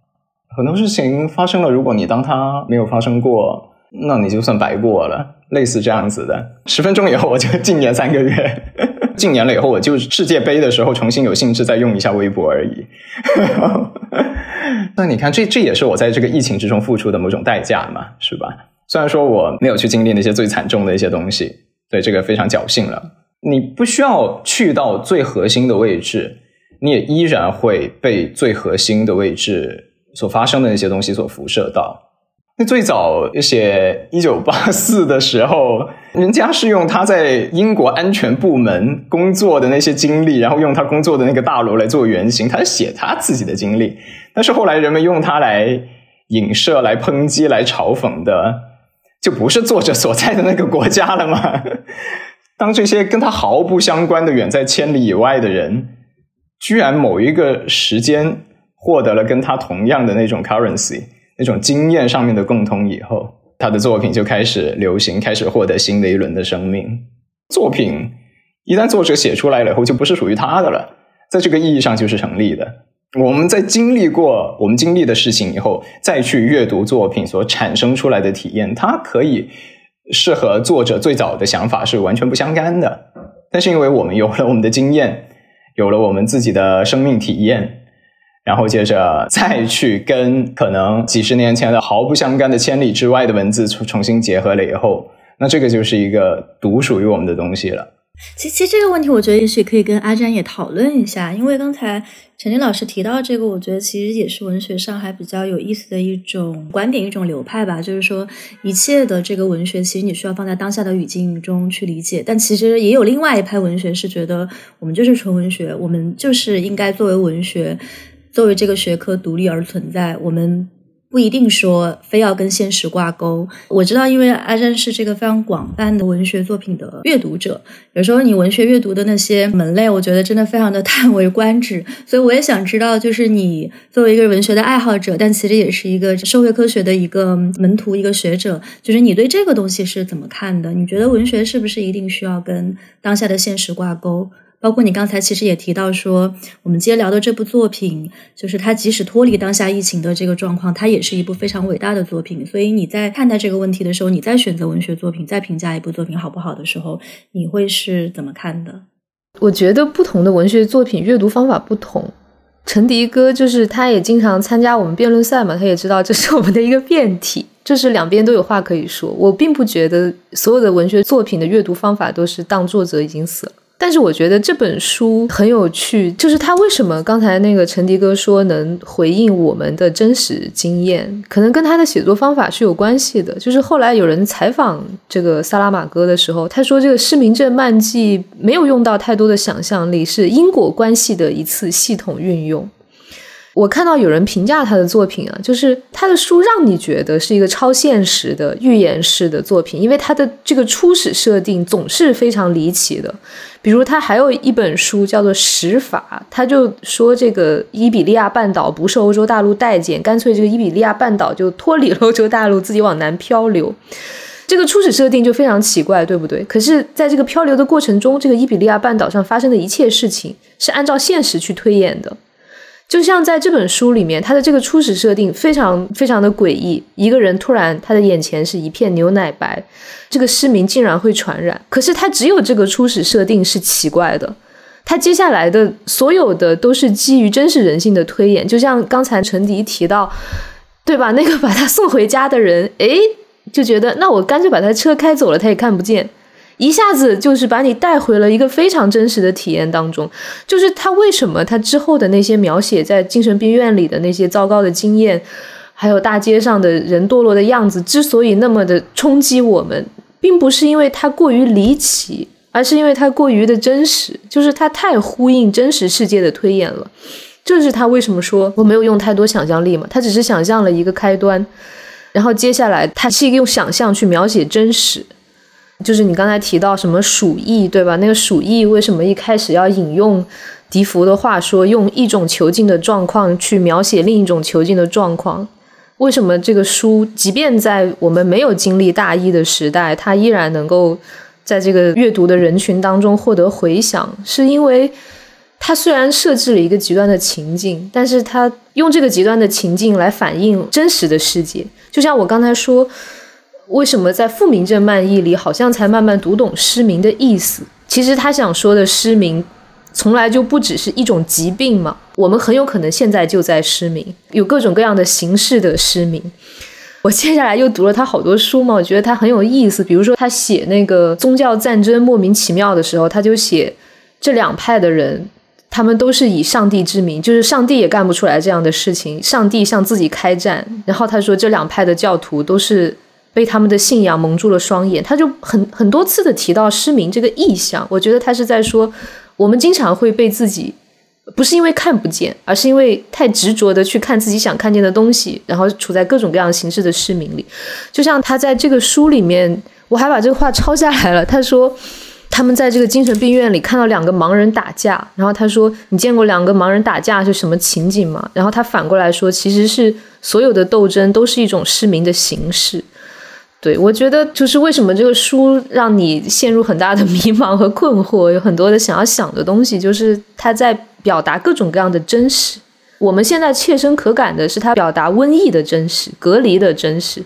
很多事情发生了，如果你当它没有发生过，那你就算白过了，类似这样子的。十分钟以后，[laughs] 我就禁言三个月，[laughs] 禁言了以后，我就世界杯的时候重新有兴致再用一下微博而已。[laughs] 那你看，这这也是我在这个疫情之中付出的某种代价嘛，是吧？虽然说我没有去经历那些最惨重的一些东西，对这个非常侥幸了。你不需要去到最核心的位置，你也依然会被最核心的位置所发生的那些东西所辐射到。那最早写《一九八四》的时候，人家是用他在英国安全部门工作的那些经历，然后用他工作的那个大楼来做原型，他写他自己的经历。但是后来人们用它来影射、来抨击、来嘲讽的，就不是作者所在的那个国家了吗？当这些跟他毫不相关的、远在千里以外的人，居然某一个时间获得了跟他同样的那种 currency，那种经验上面的共通以后，他的作品就开始流行，开始获得新的一轮的生命。作品一旦作者写出来了以后，就不是属于他的了，在这个意义上就是成立的。我们在经历过我们经历的事情以后，再去阅读作品所产生出来的体验，它可以是和作者最早的想法是完全不相干的。但是因为我们有了我们的经验，有了我们自己的生命体验，然后接着再去跟可能几十年前的毫不相干的千里之外的文字重重新结合了以后，那这个就是一个独属于我们的东西了。其其实这个问题，我觉得也许可以跟阿詹也讨论一下，因为刚才陈林老师提到这个，我觉得其实也是文学上还比较有意思的一种观点、一种流派吧。就是说，一切的这个文学，其实你需要放在当下的语境中去理解。但其实也有另外一派文学是觉得，我们就是纯文学，我们就是应该作为文学，作为这个学科独立而存在。我们。不一定说非要跟现实挂钩。我知道，因为阿珍是这个非常广泛的文学作品的阅读者，有时候你文学阅读的那些门类，我觉得真的非常的叹为观止。[laughs] 所以我也想知道，就是你作为一个文学的爱好者，但其实也是一个社会科学的一个门徒、一个学者，就是你对这个东西是怎么看的？你觉得文学是不是一定需要跟当下的现实挂钩？包括你刚才其实也提到说，我们今天聊的这部作品，就是它即使脱离当下疫情的这个状况，它也是一部非常伟大的作品。所以你在看待这个问题的时候，你在选择文学作品，在评价一部作品好不好的时候，你会是怎么看的？我觉得不同的文学作品阅读方法不同。陈迪哥就是他也经常参加我们辩论赛嘛，他也知道这是我们的一个辩题，就是两边都有话可以说。我并不觉得所有的文学作品的阅读方法都是当作者已经死了。但是我觉得这本书很有趣，就是他为什么刚才那个陈迪哥说能回应我们的真实经验，可能跟他的写作方法是有关系的。就是后来有人采访这个萨拉玛戈的时候，他说这个失明症漫记没有用到太多的想象力，是因果关系的一次系统运用。我看到有人评价他的作品啊，就是他的书让你觉得是一个超现实的预言式的作品，因为他的这个初始设定总是非常离奇的。比如他还有一本书叫做《史法》，他就说这个伊比利亚半岛不受欧洲大陆待见，干脆这个伊比利亚半岛就脱离 [laughs] 欧洲大陆，自己往南漂流。这个初始设定就非常奇怪，对不对？可是，在这个漂流的过程中，这个伊比利亚半岛上发生的一切事情是按照现实去推演的。就像在这本书里面，他的这个初始设定非常非常的诡异。一个人突然他的眼前是一片牛奶白，这个失明竟然会传染。可是他只有这个初始设定是奇怪的，他接下来的所有的都是基于真实人性的推演。就像刚才陈迪提到，对吧？那个把他送回家的人，诶，就觉得那我干脆把他车开走了，他也看不见。一下子就是把你带回了一个非常真实的体验当中，就是他为什么他之后的那些描写在精神病院里的那些糟糕的经验，还有大街上的人堕落的样子，之所以那么的冲击我们，并不是因为它过于离奇，而是因为它过于的真实，就是它太呼应真实世界的推演了。这是他为什么说我没有用太多想象力嘛？他只是想象了一个开端，然后接下来他是用想象去描写真实。就是你刚才提到什么鼠疫，对吧？那个鼠疫为什么一开始要引用笛福的话说，用一种囚禁的状况去描写另一种囚禁的状况？为什么这个书即便在我们没有经历大疫的时代，它依然能够在这个阅读的人群当中获得回响？是因为它虽然设置了一个极端的情境，但是它用这个极端的情境来反映真实的世界。就像我刚才说。为什么在《复明症漫译》里好像才慢慢读懂失明的意思？其实他想说的失明，从来就不只是一种疾病嘛。我们很有可能现在就在失明，有各种各样的形式的失明。我接下来又读了他好多书嘛，我觉得他很有意思。比如说他写那个宗教战争莫名其妙的时候，他就写这两派的人，他们都是以上帝之名，就是上帝也干不出来这样的事情，上帝向自己开战。然后他说这两派的教徒都是。被他们的信仰蒙住了双眼，他就很很多次的提到失明这个意象。我觉得他是在说，我们经常会被自己不是因为看不见，而是因为太执着的去看自己想看见的东西，然后处在各种各样形式的失明里。就像他在这个书里面，我还把这个话抄下来了。他说。他们在这个精神病院里看到两个盲人打架，然后他说：“你见过两个盲人打架是什么情景吗？”然后他反过来说：“其实是所有的斗争都是一种失明的形式。”对我觉得就是为什么这个书让你陷入很大的 [laughs] 迷茫和困惑，有很多的想要想的东西，就是他在表达各种各样的真实。我们现在切身可感的是他表达瘟疫的真实、隔离的真实，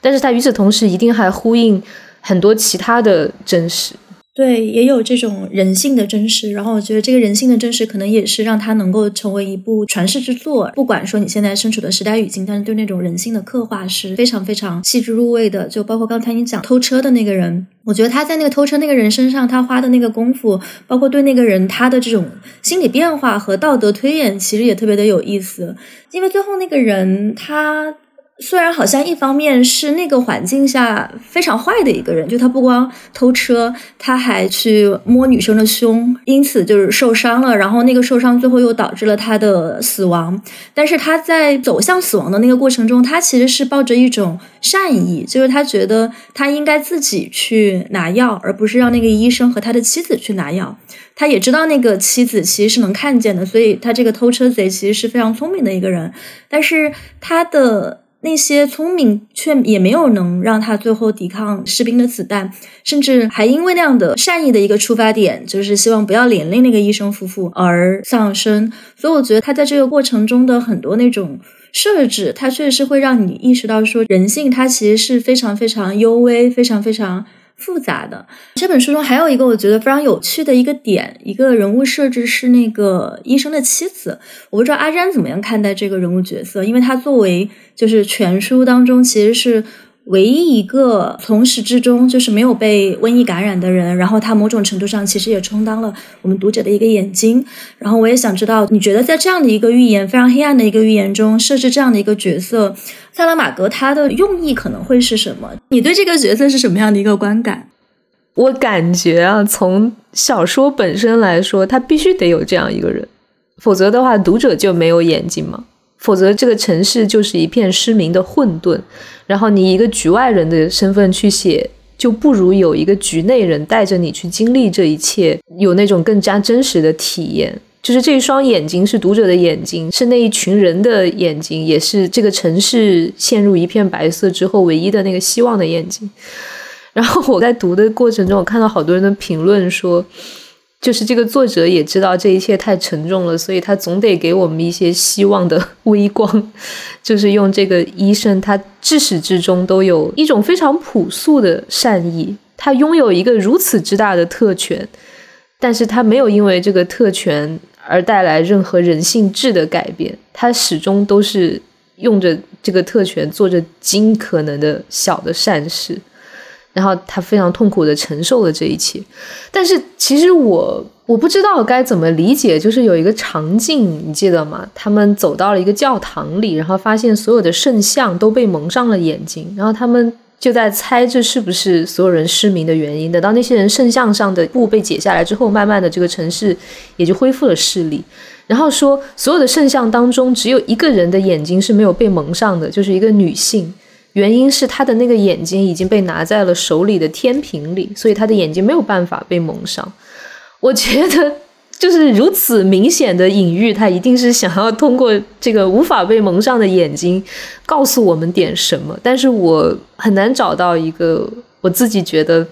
但是他与此同时一定还呼应很多其他的真实。对，也有这种人性的真实，然后我觉得这个人性的真实，可能也是让他能够成为一部传世之作。不管说你现在身处的时代语境，但是对那种人性的刻画是非常非常细致入微的。就包括刚才你讲偷车的那个人，我觉得他在那个偷车那个人身上，他花的那个功夫，包括对那个人他的这种心理变化和道德推演，其实也特别的有意思。因为最后那个人他。虽然好像一方面是那个环境下非常坏的一个人，就他不光偷车，他还去摸女生的胸，因此就是受伤了。然后那个受伤最后又导致了他的死亡。但是他在走向死亡的那个过程中，他其实是抱着一种善意，就是他觉得他应该自己去拿药，而不是让那个医生和他的妻子去拿药。他也知道那个妻子其实是能看见的，所以他这个偷车贼其实是非常聪明的一个人。但是他的。那些聪明却也没有能让他最后抵抗士兵的子弹，甚至还因为那样的善意的一个出发点，就是希望不要连累那个医生夫妇而丧生。所以我觉得他在这个过程中的很多那种设置，他确实是会让你意识到说人性它其实是非常非常幽微，非常非常。复杂的这本书中还有一个我觉得非常有趣的一个点，一个人物设置是那个医生的妻子。我不知道阿詹怎么样看待这个人物角色，因为他作为就是全书当中其实是。唯一一个从始至终就是没有被瘟疫感染的人，然后他某种程度上其实也充当了我们读者的一个眼睛。然后我也想知道，你觉得在这样的一个预言非常黑暗的一个预言中设置这样的一个角色，萨拉玛格他的用意可能会是什么？你对这个角色是什么样的一个观感？我感觉啊，从小说本身来说，他必须得有这样一个人，否则的话，读者就没有眼睛嘛。否则，这个城市就是一片失明的混沌。然后，你一个局外人的身份去写，就不如有一个局内人带着你去经历这一切，有那种更加真实的体验。就是这一双眼睛是读者的眼睛，是那一群人的眼睛，也是这个城市陷入一片白色之后唯一的那个希望的眼睛。然后我在读的过程中，我看到好多人的评论说。就是这个作者也知道这一切太沉重了，所以他总得给我们一些希望的 [laughs] 微光。就是用这个医生，他至始至终都有一种非常朴素的善意。他拥有一个如此之大的特权，但是他没有因为这个特权而带来任何人性质的改变。他始终都是用着这个特权做着尽可能的小的善事。然后他非常痛苦的承受了这一切，但是其实我我不知道该怎么理解，就是有一个场景，你记得吗？他们走到了一个教堂里，然后发现所有的圣像都被蒙上了眼睛，然后他们就在猜这是不是所有人失明的原因。等到那些人圣像上的布被解下来之后，慢慢的这个城市也就恢复了视力。然后说所有的圣像当中只有一个人的眼睛是没有被蒙上的，就是一个女性。原因是他的那个眼睛已经被拿在了手里的天平里，所以他的眼睛没有办法被蒙上。我觉得就是如此明显的隐喻，他一定是想要通过这个无法被蒙上的眼睛告诉我们点什么。但是我很难找到一个我自己觉得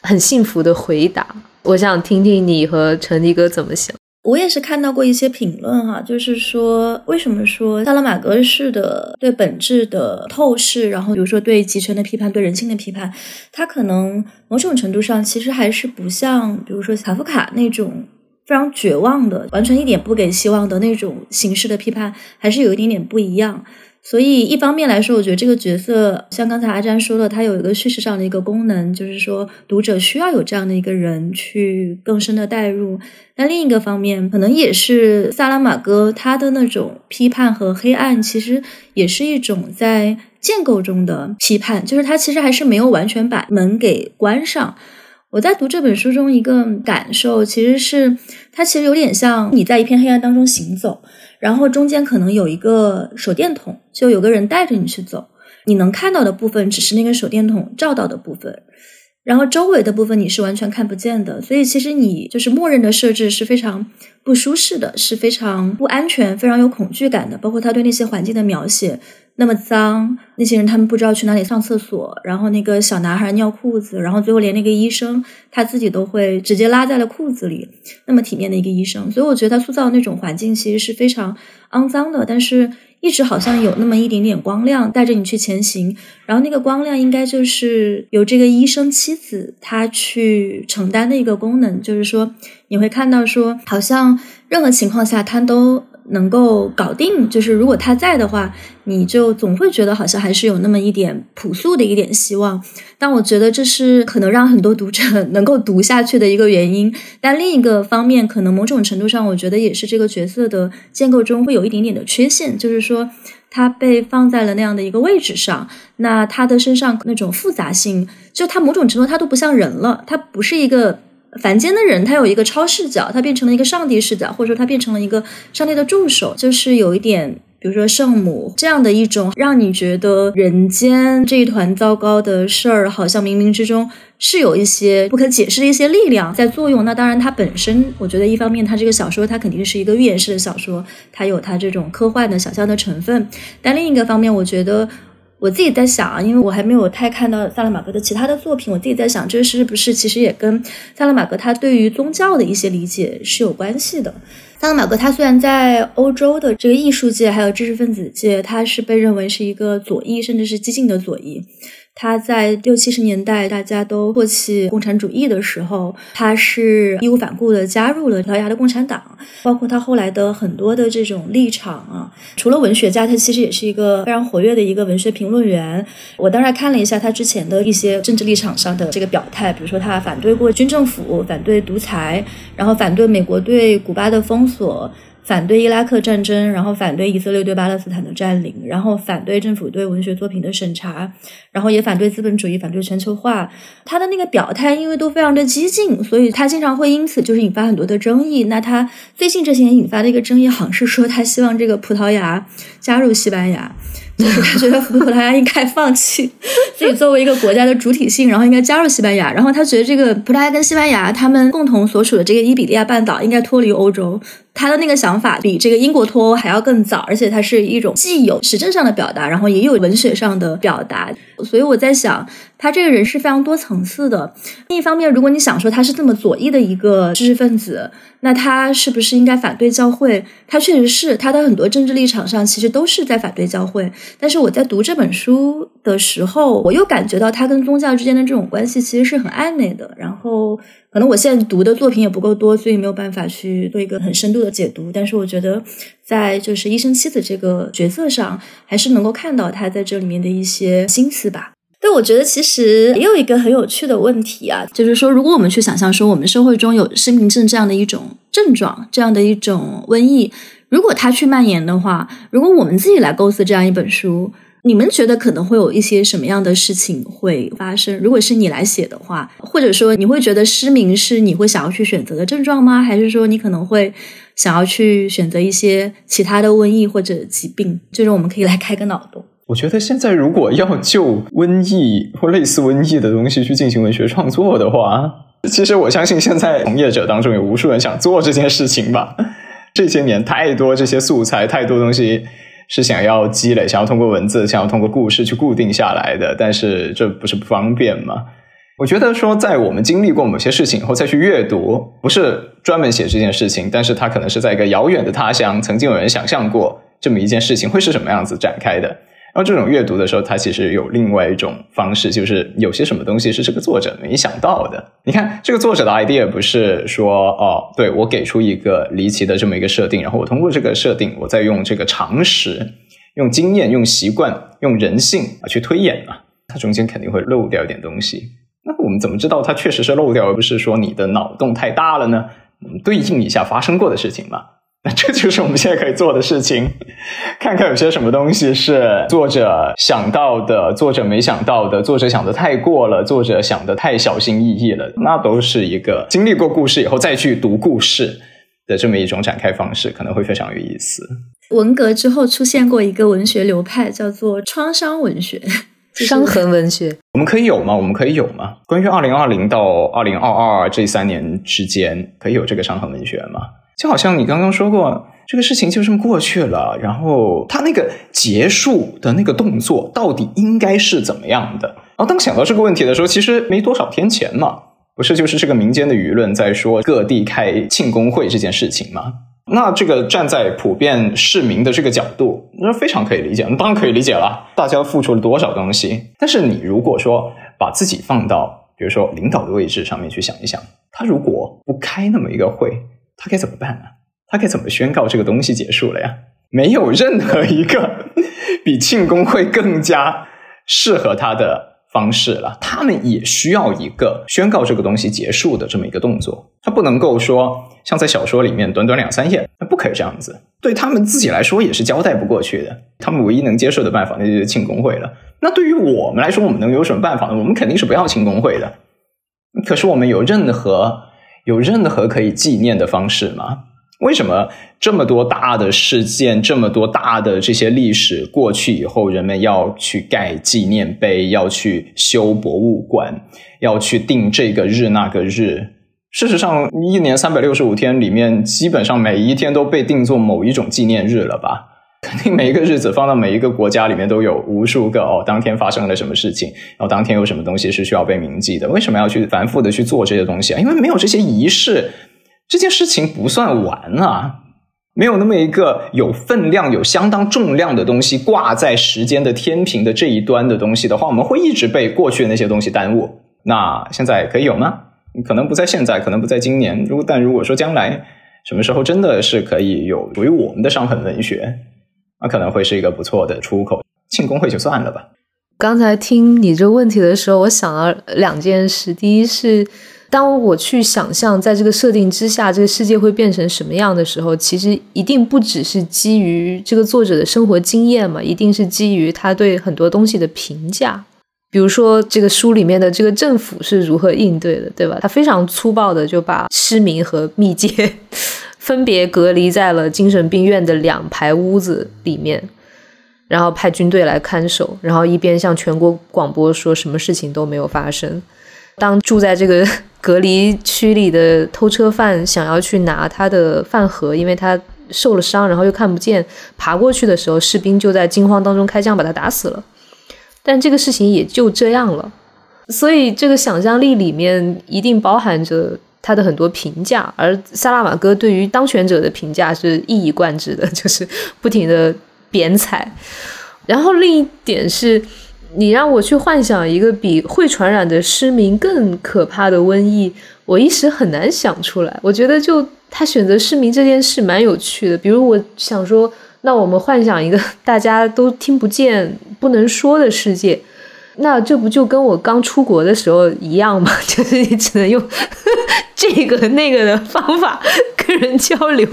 很幸福的回答。我想听听你和陈迪哥怎么想。我也是看到过一些评论哈，就是说为什么说萨拉玛戈式的对本质的透视，然后比如说对集权的批判、对人性的批判，它可能某种程度上其实还是不像，比如说卡夫卡那种非常绝望的、完全一点不给希望的那种形式的批判，还是有一点点不一样。所以，一方面来说，我觉得这个角色像刚才阿詹说的，他有一个叙事上的一个功能，就是说读者需要有这样的一个人去更深的代入。那另一个方面，可能也是萨拉玛戈他的那种批判和黑暗，其实也是一种在建构中的批判，就是他其实还是没有完全把门给关上。我在读这本书中一个感受，其实是它其实有点像你在一片黑暗当中行走。然后中间可能有一个手电筒，就有个人带着你去走，你能看到的部分只是那个手电筒照到的部分。然后周围的部分你是完全看不见的，所以其实你就是默认的设置是非常不舒适的，是非常不安全、非常有恐惧感的。包括他对那些环境的描写，那么脏，那些人他们不知道去哪里上厕所，然后那个小男孩尿裤子，然后最后连那个医生他自己都会直接拉在了裤子里，那么体面的一个医生，所以我觉得他塑造那种环境其实是非常肮脏的，但是。一直好像有那么一点点光亮带着你去前行，然后那个光亮应该就是由这个医生妻子她去承担的一个功能，就是说你会看到说，好像任何情况下他都。能够搞定，就是如果他在的话，你就总会觉得好像还是有那么一点朴素的一点希望。但我觉得这是可能让很多读者能够读下去的一个原因。但另一个方面，可能某种程度上，我觉得也是这个角色的建构中会有一点点的缺陷，就是说他被放在了那样的一个位置上，那他的身上那种复杂性，就他某种程度他都不像人了，他不是一个。凡间的人，他有一个超视角，他变成了一个上帝视角，或者说他变成了一个上帝的助手，就是有一点，比如说圣母这样的一种，让你觉得人间这一团糟糕的事儿，好像冥冥之中是有一些不可解释的一些力量在作用。那当然，它本身，我觉得一方面，它这个小说它肯定是一个寓言式的小说，它有它这种科幻的想象的成分。但另一个方面，我觉得。我自己在想啊，因为我还没有太看到萨拉玛格的其他的作品，我自己在想，这是不是其实也跟萨拉玛格他对于宗教的一些理解是有关系的？萨拉玛格他虽然在欧洲的这个艺术界还有知识分子界，他是被认为是一个左翼，甚至是激进的左翼。他在六七十年代，大家都唾弃共产主义的时候，他是义无反顾的加入了葡萄牙的共产党。包括他后来的很多的这种立场啊，除了文学家，他其实也是一个非常活跃的一个文学评论员。我当然看了一下他之前的一些政治立场上的这个表态，比如说他反对过军政府，反对独裁，然后反对美国对古巴的封锁。反对伊拉克战争，然后反对以色列对巴勒斯坦的占领，然后反对政府对文学作品的审查，然后也反对资本主义，反对全球化。他的那个表态，因为都非常的激进，所以他经常会因此就是引发很多的争议。那他最近这些年引发的一个争议，好像是说他希望这个葡萄牙加入西班牙。就是他觉得葡萄牙应该放弃自己作为一个国家的主体性，然后应该加入西班牙。然后他觉得这个葡萄牙跟西班牙他们共同所处的这个伊比利亚半岛应该脱离欧洲。他的那个想法比这个英国脱欧还要更早，而且它是一种既有实证上的表达，然后也有文学上的表达。所以我在想，他这个人是非常多层次的。另一方面，如果你想说他是这么左翼的一个知识分子，那他是不是应该反对教会？他确实是，他的很多政治立场上其实都是在反对教会。但是我在读这本书的时候，我又感觉到他跟宗教之间的这种关系其实是很暧昧的。然后。可能我现在读的作品也不够多，所以没有办法去做一个很深度的解读。但是我觉得，在就是医生妻子这个角色上，还是能够看到他在这里面的一些心思吧。对，我觉得其实也有一个很有趣的问题啊，就是说，如果我们去想象说，我们社会中有失明症这样的一种症状，这样的一种瘟疫，如果它去蔓延的话，如果我们自己来构思这样一本书。你们觉得可能会有一些什么样的事情会发生？如果是你来写的话，或者说你会觉得失明是你会想要去选择的症状吗？还是说你可能会想要去选择一些其他的瘟疫或者疾病？就是我们可以来开个脑洞。我觉得现在如果要就瘟疫或类似瘟疫的东西去进行文学创作的话，其实我相信现在从业者当中有无数人想做这件事情吧。这些年太多这些素材，太多东西。是想要积累，想要通过文字，想要通过故事去固定下来的，但是这不是不方便吗？我觉得说，在我们经历过某些事情以后再去阅读，不是专门写这件事情，但是它可能是在一个遥远的他乡，曾经有人想象过这么一件事情会是什么样子展开的。然后这种阅读的时候，它其实有另外一种方式，就是有些什么东西是这个作者没想到的。你看，这个作者的 idea 不是说哦，对我给出一个离奇的这么一个设定，然后我通过这个设定，我再用这个常识、用经验、用习惯、用人性啊去推演嘛，它中间肯定会漏掉一点东西。那我们怎么知道它确实是漏掉，而不是说你的脑洞太大了呢？我们对应一下发生过的事情嘛。[laughs] 那这就是我们现在可以做的事情，看看有些什么东西是作者想到的，作者没想到的，作者想的太过了，作者想的太小心翼翼了，那都是一个经历过故事以后再去读故事的这么一种展开方式，可能会非常有意思。文革之后出现过一个文学流派，叫做创伤文学。[laughs] 伤痕文学，我们可以有吗？我们可以有吗？关于二零二零到二零二二这三年之间，可以有这个伤痕文学吗？就好像你刚刚说过，这个事情就这么过去了，然后他那个结束的那个动作到底应该是怎么样的？然后当想到这个问题的时候，其实没多少天前嘛，不是就是这个民间的舆论在说各地开庆功会这件事情吗？那这个站在普遍市民的这个角度，那非常可以理解，当然可以理解了，大家付出了多少东西。但是你如果说把自己放到比如说领导的位置上面去想一想，他如果不开那么一个会。他该怎么办呢？他该怎么宣告这个东西结束了呀？没有任何一个 [laughs] 比庆功会更加适合他的方式了。他们也需要一个宣告这个东西结束的这么一个动作。他不能够说像在小说里面短短两三页，那不可以这样子。对他们自己来说也是交代不过去的。他们唯一能接受的办法，那就是庆功会了。那对于我们来说，我们能有什么办法呢？我们肯定是不要庆功会的。可是我们有任何。有任何可以纪念的方式吗？为什么这么多大的事件，这么多大的这些历史过去以后，人们要去盖纪念碑，要去修博物馆，要去定这个日那个日？事实上，一年三百六十五天里面，基本上每一天都被定做某一种纪念日了吧？[laughs] 肯定每一个日子放到每一个国家里面都有无数个哦，当天发生了什么事情，然后当天有什么东西是需要被铭记的？为什么要去反复的去做这些东西啊？因为没有这些仪式，这件事情不算完啊！没有那么一个有分量、有相当重量的东西挂在时间的天平的这一端的东西的话，我们会一直被过去的那些东西耽误。那现在可以有吗？可能不在现在，可能不在今年。如果但如果说将来什么时候真的是可以有属于我们的伤痕文学？那可能会是一个不错的出口，庆功会就算了吧。刚才听你这问题的时候，我想了两件事。第一是，当我去想象在这个设定之下，这个世界会变成什么样的时候，其实一定不只是基于这个作者的生活经验嘛，一定是基于他对很多东西的评价。比如说，这个书里面的这个政府是如何应对的，对吧？他非常粗暴的就把失明和密接。分别隔离在了精神病院的两排屋子里面，然后派军队来看守，然后一边向全国广播说什么事情都没有发生。当住在这个隔离区里的偷车犯想要去拿他的饭盒，因为他受了伤，然后又看不见，爬过去的时候，士兵就在惊慌当中开枪把他打死了。但这个事情也就这样了。所以这个想象力里面一定包含着。他的很多评价，而萨拉马戈对于当选者的评价是一以贯之的，就是不停的贬踩。然后另一点是，你让我去幻想一个比会传染的失明更可怕的瘟疫，我一时很难想出来。我觉得就他选择失明这件事蛮有趣的。比如我想说，那我们幻想一个大家都听不见、不能说的世界。那这不就跟我刚出国的时候一样吗？[laughs] 就是你只能用 [laughs] 这个那个的方法跟人交流，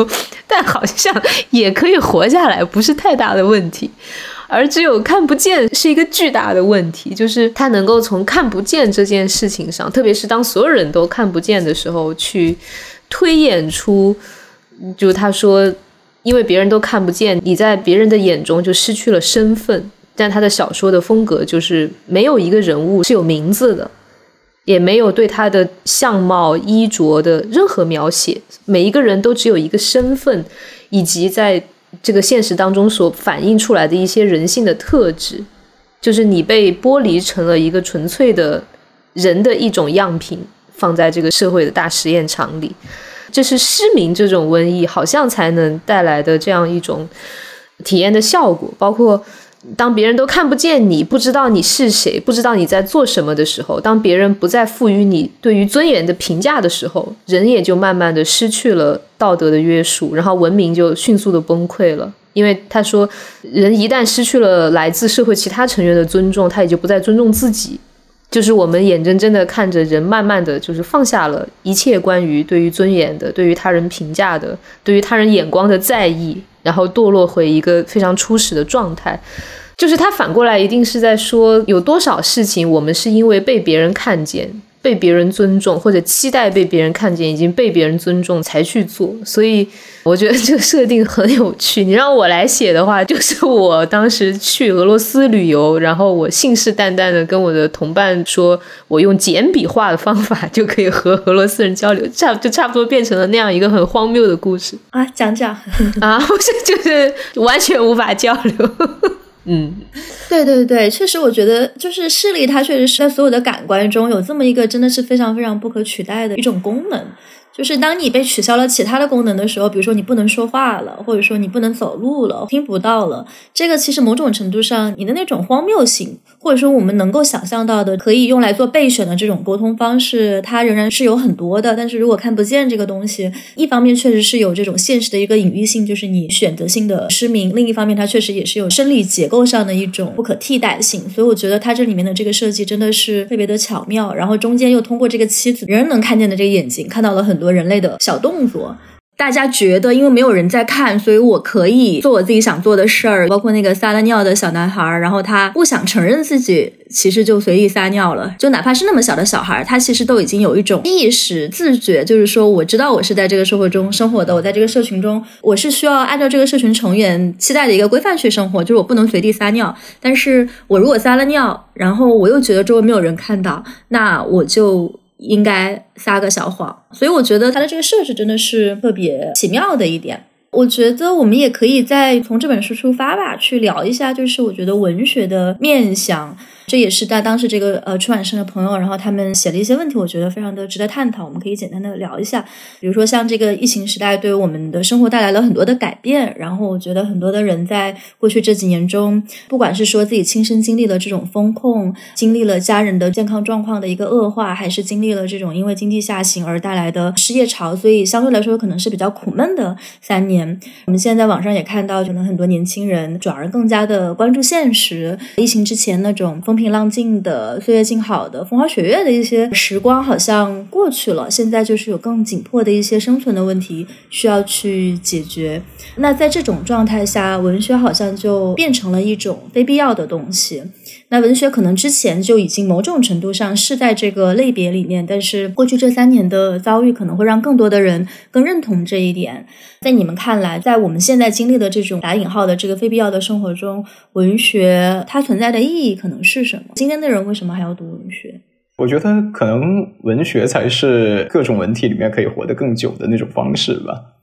但好像也可以活下来，不是太大的问题。而只有看不见是一个巨大的问题，就是他能够从看不见这件事情上，特别是当所有人都看不见的时候，去推演出，就他说，因为别人都看不见，你在别人的眼中就失去了身份。但他的小说的风格就是没有一个人物是有名字的，也没有对他的相貌、衣着的任何描写。每一个人都只有一个身份，以及在这个现实当中所反映出来的一些人性的特质。就是你被剥离成了一个纯粹的人的一种样品，放在这个社会的大实验场里。这是失明这种瘟疫好像才能带来的这样一种体验的效果，包括。当别人都看不见你，不知道你是谁，不知道你在做什么的时候，当别人不再赋予你对于尊严的评价的时候，人也就慢慢的失去了道德的约束，然后文明就迅速的崩溃了。因为他说，人一旦失去了来自社会其他成员的尊重，他也就不再尊重自己。就是我们眼睁睁的看着人慢慢的就是放下了一切关于对于尊严的、对于他人评价的、对于他人眼光的在意。然后堕落回一个非常初始的状态，就是他反过来一定是在说，有多少事情我们是因为被别人看见，被别人尊重，或者期待被别人看见，已经被别人尊重才去做。所以我觉得这个设定很有趣。你让我来写的话，就是我当时去俄罗斯旅游，然后我信誓旦旦的跟我的同伴说，我用简笔画的方法就可以和俄罗斯人交流，差就差不多变成了那样一个很荒谬的故事啊！讲讲 [laughs] 啊，不是就是完全无法交流。嗯，对对对，确实，我觉得就是视力，它确实是在所有的感官中有这么一个真的是非常非常不可取代的一种功能。就是当你被取消了其他的功能的时候，比如说你不能说话了，或者说你不能走路了，听不到了，这个其实某种程度上，你的那种荒谬性，或者说我们能够想象到的可以用来做备选的这种沟通方式，它仍然是有很多的。但是如果看不见这个东西，一方面确实是有这种现实的一个隐喻性，就是你选择性的失明；另一方面，它确实也是有生理结构上的一种不可替代性。所以我觉得它这里面的这个设计真的是特别的巧妙。然后中间又通过这个妻子人能看见的这个眼睛，看到了很多。和人类的小动作。大家觉得，因为没有人在看，所以我可以做我自己想做的事儿。包括那个撒了尿的小男孩，然后他不想承认自己，其实就随意撒尿了。就哪怕是那么小的小孩，他其实都已经有一种意识、自觉，就是说，我知道我是在这个社会中生活的，我在这个社群中，我是需要按照这个社群成员期待的一个规范去生活，就是我不能随地撒尿。但是我如果撒了尿，然后我又觉得周围没有人看到，那我就。应该撒个小谎，所以我觉得他的这个设置真的是特别奇妙的一点。我觉得我们也可以再从这本书出发吧，去聊一下，就是我觉得文学的面向。这也是在当时这个呃出版社的朋友，然后他们写了一些问题，我觉得非常的值得探讨。我们可以简单的聊一下，比如说像这个疫情时代对于我们的生活带来了很多的改变，然后我觉得很多的人在过去这几年中，不管是说自己亲身经历了这种风控，经历了家人的健康状况的一个恶化，还是经历了这种因为经济下行而带来的失业潮，所以相对来说可能是比较苦闷的三年。我们现在在网上也看到，可能很多年轻人转而更加的关注现实，疫情之前那种风。风平浪静的岁月静好的风花雪月的一些时光好像过去了，现在就是有更紧迫的一些生存的问题需要去解决。那在这种状态下，文学好像就变成了一种非必要的东西。那文学可能之前就已经某种程度上是在这个类别里面，但是过去这三年的遭遇可能会让更多的人更认同这一点。在你们看来，在我们现在经历的这种打引号的这个非必要的生活中，文学它存在的意义可能是什么？今天的人为什么还要读文学？我觉得可能文学才是各种文体里面可以活得更久的那种方式吧。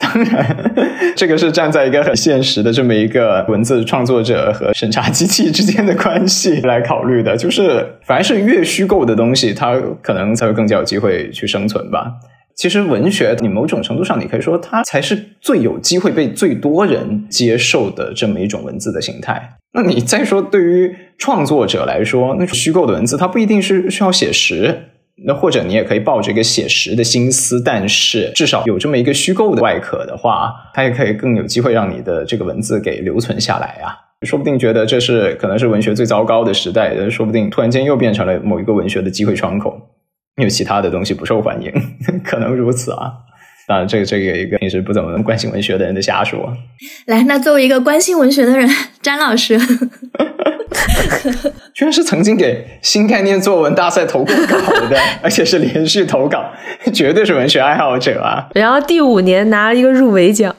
当然，这个是站在一个很现实的这么一个文字创作者和审查机器之间的关系来考虑的。就是凡是越虚构的东西，它可能才会更加有机会去生存吧。其实文学，你某种程度上，你可以说它才是最有机会被最多人接受的这么一种文字的形态。那你再说，对于创作者来说，那种虚构的文字，它不一定是需要写实。那或者你也可以抱着一个写实的心思，但是至少有这么一个虚构的外壳的话，它也可以更有机会让你的这个文字给留存下来啊。说不定觉得这是可能是文学最糟糕的时代，说不定突然间又变成了某一个文学的机会窗口，因为其他的东西不受欢迎，[laughs] 可能如此啊。当然，这个这个一个平时不怎么关心文学的人的瞎说。来，那作为一个关心文学的人，詹老师。[laughs] [laughs] 居然是曾经给新概念作文大赛投过稿的，[laughs] 而且是连续投稿，绝对是文学爱好者啊！然后第五年拿了一个入围奖，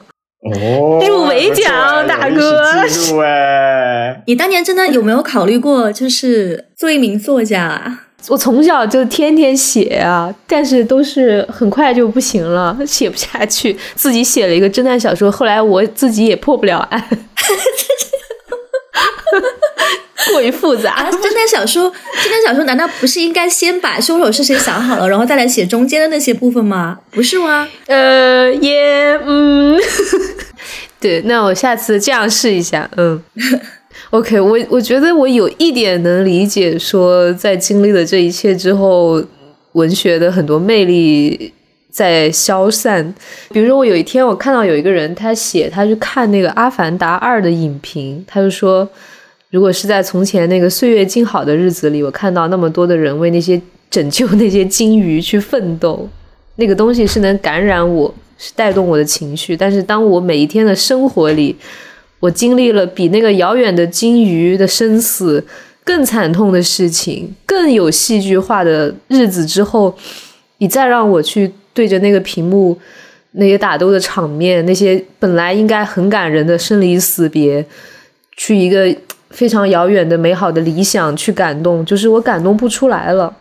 哦，入围奖，大哥，记录哎！你当年真的有没有考虑过，就是做一名作家啊？我从小就天天写啊，但是都是很快就不行了，写不下去。自己写了一个侦探小说，后来我自己也破不了案。[laughs] 过于复杂。侦探小说，侦探小说难道不是应该先把凶手是谁想好了，然后再来写中间的那些部分吗？不是吗？呃，也，嗯，[laughs] 对，那我下次这样试一下。嗯，[laughs] OK，我我觉得我有一点能理解，说在经历了这一切之后，文学的很多魅力在消散。比如说，我有一天我看到有一个人，他写他去看那个《阿凡达二》的影评，他就说。如果是在从前那个岁月静好的日子里，我看到那么多的人为那些拯救那些鲸鱼去奋斗，那个东西是能感染我，是带动我的情绪。但是当我每一天的生活里，我经历了比那个遥远的鲸鱼的生死更惨痛的事情、更有戏剧化的日子之后，你再让我去对着那个屏幕那些打斗的场面，那些本来应该很感人的生离死别，去一个非常遥远的美好的理想去感动，就是我感动不出来了。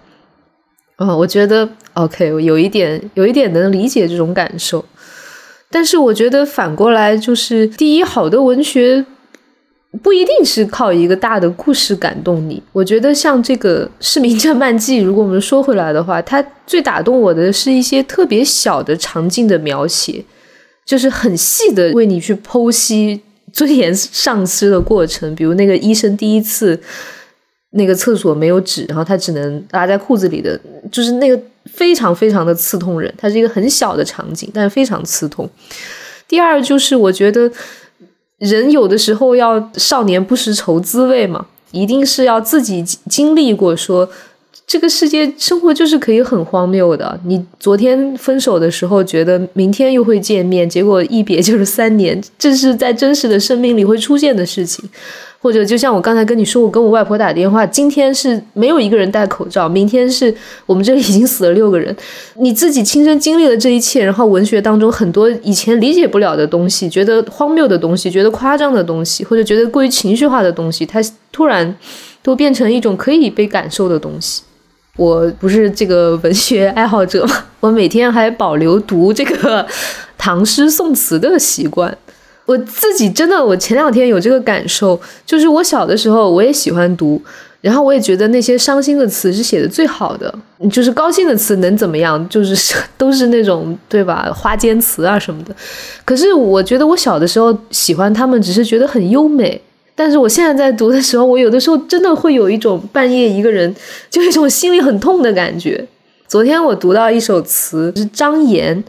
啊，我觉得 OK，我有一点有一点能理解这种感受，但是我觉得反过来就是，第一，好的文学不一定是靠一个大的故事感动你。我觉得像这个《市民战漫记》，如果我们说回来的话，它最打动我的是一些特别小的场景的描写，就是很细的为你去剖析尊严丧失的过程，比如那个医生第一次。那个厕所没有纸，然后他只能拉在裤子里的，就是那个非常非常的刺痛人。它是一个很小的场景，但是非常刺痛。第二就是我觉得人有的时候要少年不识愁滋味嘛，一定是要自己经历过，说这个世界生活就是可以很荒谬的。你昨天分手的时候觉得明天又会见面，结果一别就是三年，这是在真实的生命里会出现的事情。或者就像我刚才跟你说，我跟我外婆打电话，今天是没有一个人戴口罩，明天是我们这里已经死了六个人。你自己亲身经历了这一切，然后文学当中很多以前理解不了的东西，觉得荒谬的东西，觉得夸张的东西，或者觉得过于情绪化的东西，它突然都变成一种可以被感受的东西。我不是这个文学爱好者嘛，[laughs] 我每天还保留读这个唐诗宋词的习惯。我自己真的，我前两天有这个感受，就是我小的时候我也喜欢读，然后我也觉得那些伤心的词是写的最好的，就是高兴的词能怎么样？就是 [laughs] 都是那种对吧，花间词啊什么的。可是我觉得我小的时候喜欢他们，只是觉得很优美。但是我现在在读的时候，我有的时候真的会有一种半夜一个人，就一种心里很痛的感觉。昨天我读到一首词，是张炎。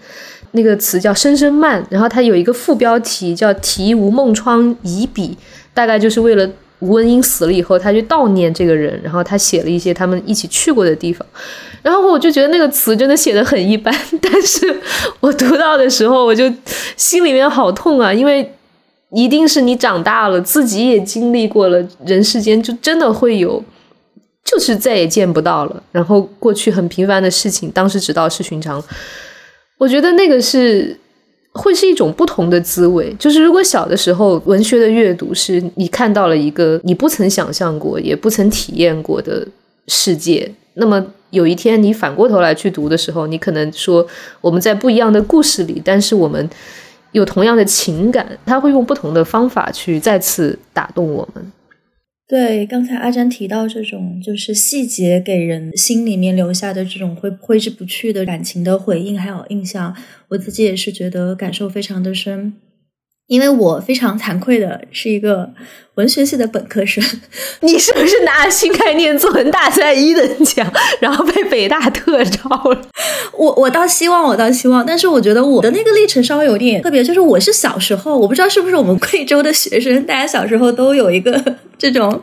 那个词叫“声声慢”，然后它有一个副标题叫“题吴孟窗遗笔”，大概就是为了吴文英死了以后，他去悼念这个人，然后他写了一些他们一起去过的地方。然后我就觉得那个词真的写的很一般，但是我读到的时候，我就心里面好痛啊，因为一定是你长大了，自己也经历过了，人世间就真的会有，就是再也见不到了。然后过去很平凡的事情，当时只道是寻常。我觉得那个是会是一种不同的滋味，就是如果小的时候文学的阅读是你看到了一个你不曾想象过也不曾体验过的世界，那么有一天你反过头来去读的时候，你可能说我们在不一样的故事里，但是我们有同样的情感，他会用不同的方法去再次打动我们。对，刚才阿詹提到这种就是细节给人心里面留下的这种挥挥之不去的感情的回应还有印象，我自己也是觉得感受非常的深。因为我非常惭愧的是一个文学系的本科生，[laughs] 你是不是拿新概念作文大赛一等奖，然后被北大特招了？我我倒希望，我倒希望，但是我觉得我的那个历程稍微有点特别，就是我是小时候，我不知道是不是我们贵州的学生，大家小时候都有一个 [laughs] 这种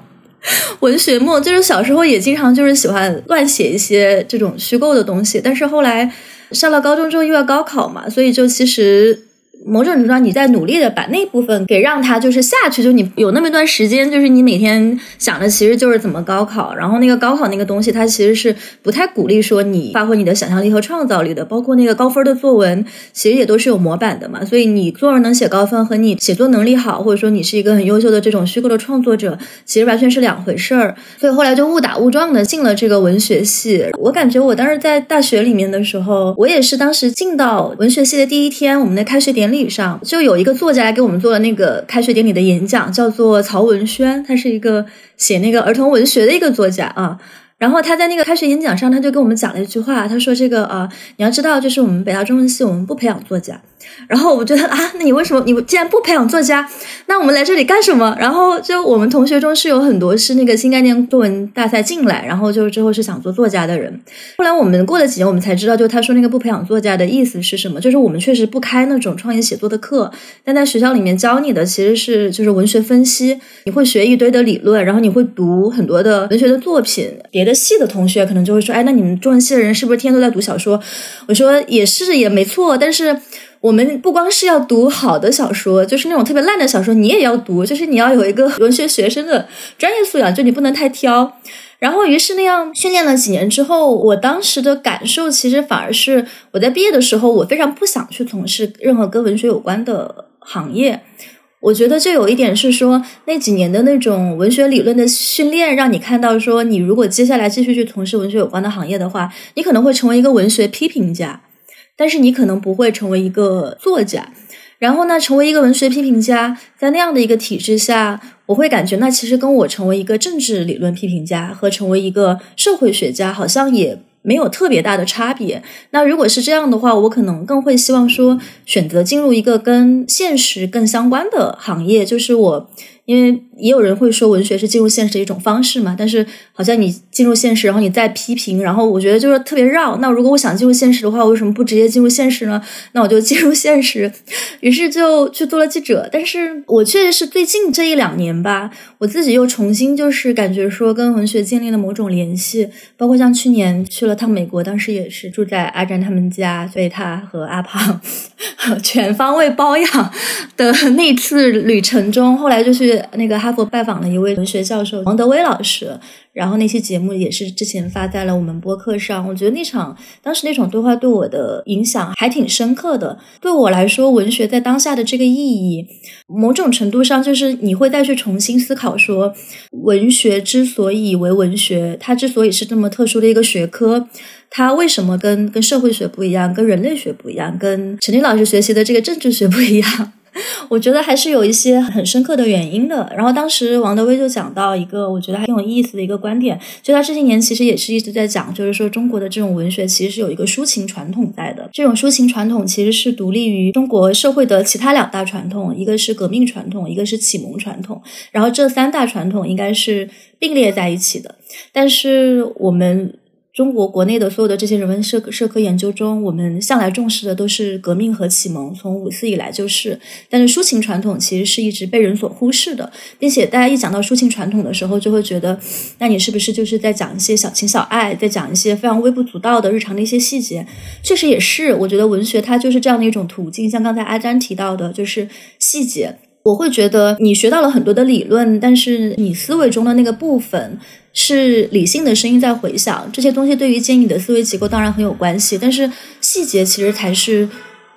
文学梦，就是小时候也经常就是喜欢乱写一些这种虚构的东西，但是后来上了高中之后又要高考嘛，所以就其实。某种程度上，你在努力的把那部分给让它就是下去，就你有那么一段时间，就是你每天想的其实就是怎么高考，然后那个高考那个东西，它其实是不太鼓励说你发挥你的想象力和创造力的，包括那个高分的作文，其实也都是有模板的嘛，所以你作文能写高分和你写作能力好，或者说你是一个很优秀的这种虚构的创作者，其实完全是两回事儿，所以后来就误打误撞的进了这个文学系。我感觉我当时在大学里面的时候，我也是当时进到文学系的第一天，我们的开学典。礼礼上就有一个作家来给我们做了那个开学典礼的演讲，叫做曹文轩，他是一个写那个儿童文学的一个作家啊。然后他在那个开学演讲上，他就跟我们讲了一句话，他说：“这个啊，你要知道，就是我们北大中文系，我们不培养作家。”然后我觉得啊，那你为什么你既然不培养作家，那我们来这里干什么？然后就我们同学中是有很多是那个新概念作文大赛进来，然后就之后是想做作家的人。后来我们过了几年，我们才知道，就他说那个不培养作家的意思是什么？就是我们确实不开那种创意写作的课，但在学校里面教你的其实是就是文学分析，你会学一堆的理论，然后你会读很多的文学的作品。别的的系的同学可能就会说，哎，那你们中文系的人是不是天天都在读小说？我说也是，也没错，但是。我们不光是要读好的小说，就是那种特别烂的小说，你也要读，就是你要有一个文学学生的专业素养，就你不能太挑。然后，于是那样训练了几年之后，我当时的感受其实反而是，我在毕业的时候，我非常不想去从事任何跟文学有关的行业。我觉得就有一点是说，那几年的那种文学理论的训练，让你看到说，你如果接下来继续去从事文学有关的行业的话，你可能会成为一个文学批评家，但是你可能不会成为一个作家。然后呢，成为一个文学批评家，在那样的一个体制下，我会感觉那其实跟我成为一个政治理论批评家和成为一个社会学家，好像也。没有特别大的差别。那如果是这样的话，我可能更会希望说选择进入一个跟现实更相关的行业，就是我。因为也有人会说文学是进入现实的一种方式嘛，但是好像你进入现实，然后你再批评，然后我觉得就是特别绕。那如果我想进入现实的话，为什么不直接进入现实呢？那我就进入现实，于是就去做了记者。但是我确实是最近这一两年吧，我自己又重新就是感觉说跟文学建立了某种联系，包括像去年去了趟美国，当时也是住在阿詹他们家，所以他和阿胖 [laughs] 全方位包养的那次旅程中，[laughs] 后来就去。那个哈佛拜访了一位文学教授王德威老师，然后那期节目也是之前发在了我们播客上。我觉得那场当时那种对话对我的影响还挺深刻的。对我来说，文学在当下的这个意义，某种程度上就是你会再去重新思考说，文学之所以为文学，它之所以是这么特殊的一个学科，它为什么跟跟社会学不一样，跟人类学不一样，跟陈林老师学习的这个政治学不一样？[laughs] 我觉得还是有一些很深刻的原因的。然后当时王德威就讲到一个我觉得还挺有意思的一个观点，就他这些年其实也是一直在讲，就是说中国的这种文学其实是有一个抒情传统在的。这种抒情传统其实是独立于中国社会的其他两大传统，一个是革命传统，一个是启蒙传统。然后这三大传统应该是并列在一起的。但是我们。中国国内的所有的这些人文社社科研究中，我们向来重视的都是革命和启蒙，从五四以来就是。但是抒情传统其实是一直被人所忽视的，并且大家一讲到抒情传统的时候，就会觉得，那你是不是就是在讲一些小情小爱，在讲一些非常微不足道的日常的一些细节？确实也是，我觉得文学它就是这样的一种途径。像刚才阿詹提到的，就是细节。我会觉得你学到了很多的理论，但是你思维中的那个部分。是理性的声音在回响，这些东西对于建议你的思维结构当然很有关系，但是细节其实才是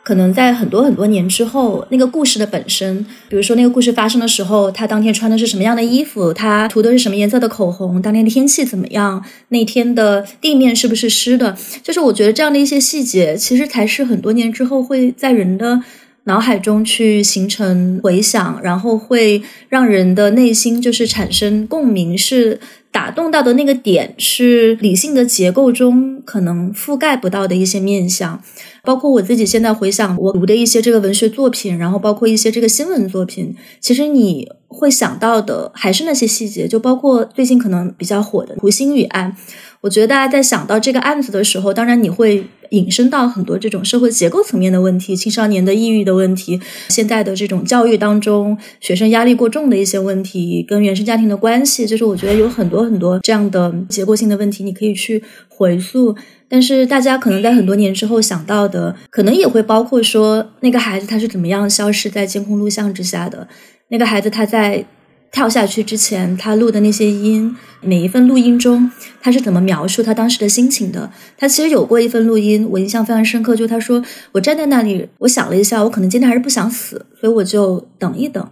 可能在很多很多年之后那个故事的本身。比如说那个故事发生的时候，他当天穿的是什么样的衣服，他涂的是什么颜色的口红，当天的天气怎么样，那天的地面是不是湿的，就是我觉得这样的一些细节，其实才是很多年之后会在人的。脑海中去形成回响，然后会让人的内心就是产生共鸣，是打动到的那个点，是理性的结构中可能覆盖不到的一些面相。包括我自己现在回想我读的一些这个文学作品，然后包括一些这个新闻作品，其实你会想到的还是那些细节，就包括最近可能比较火的《湖心雨案》。我觉得大家在想到这个案子的时候，当然你会引申到很多这种社会结构层面的问题，青少年的抑郁的问题，现在的这种教育当中学生压力过重的一些问题，跟原生家庭的关系，就是我觉得有很多很多这样的结构性的问题，你可以去回溯。但是大家可能在很多年之后想到的，可能也会包括说那个孩子他是怎么样消失在监控录像之下的，那个孩子他在跳下去之前他录的那些音，每一份录音中他是怎么描述他当时的心情的？他其实有过一份录音，我印象非常深刻，就他说我站在那里，我想了一下，我可能今天还是不想死，所以我就等一等。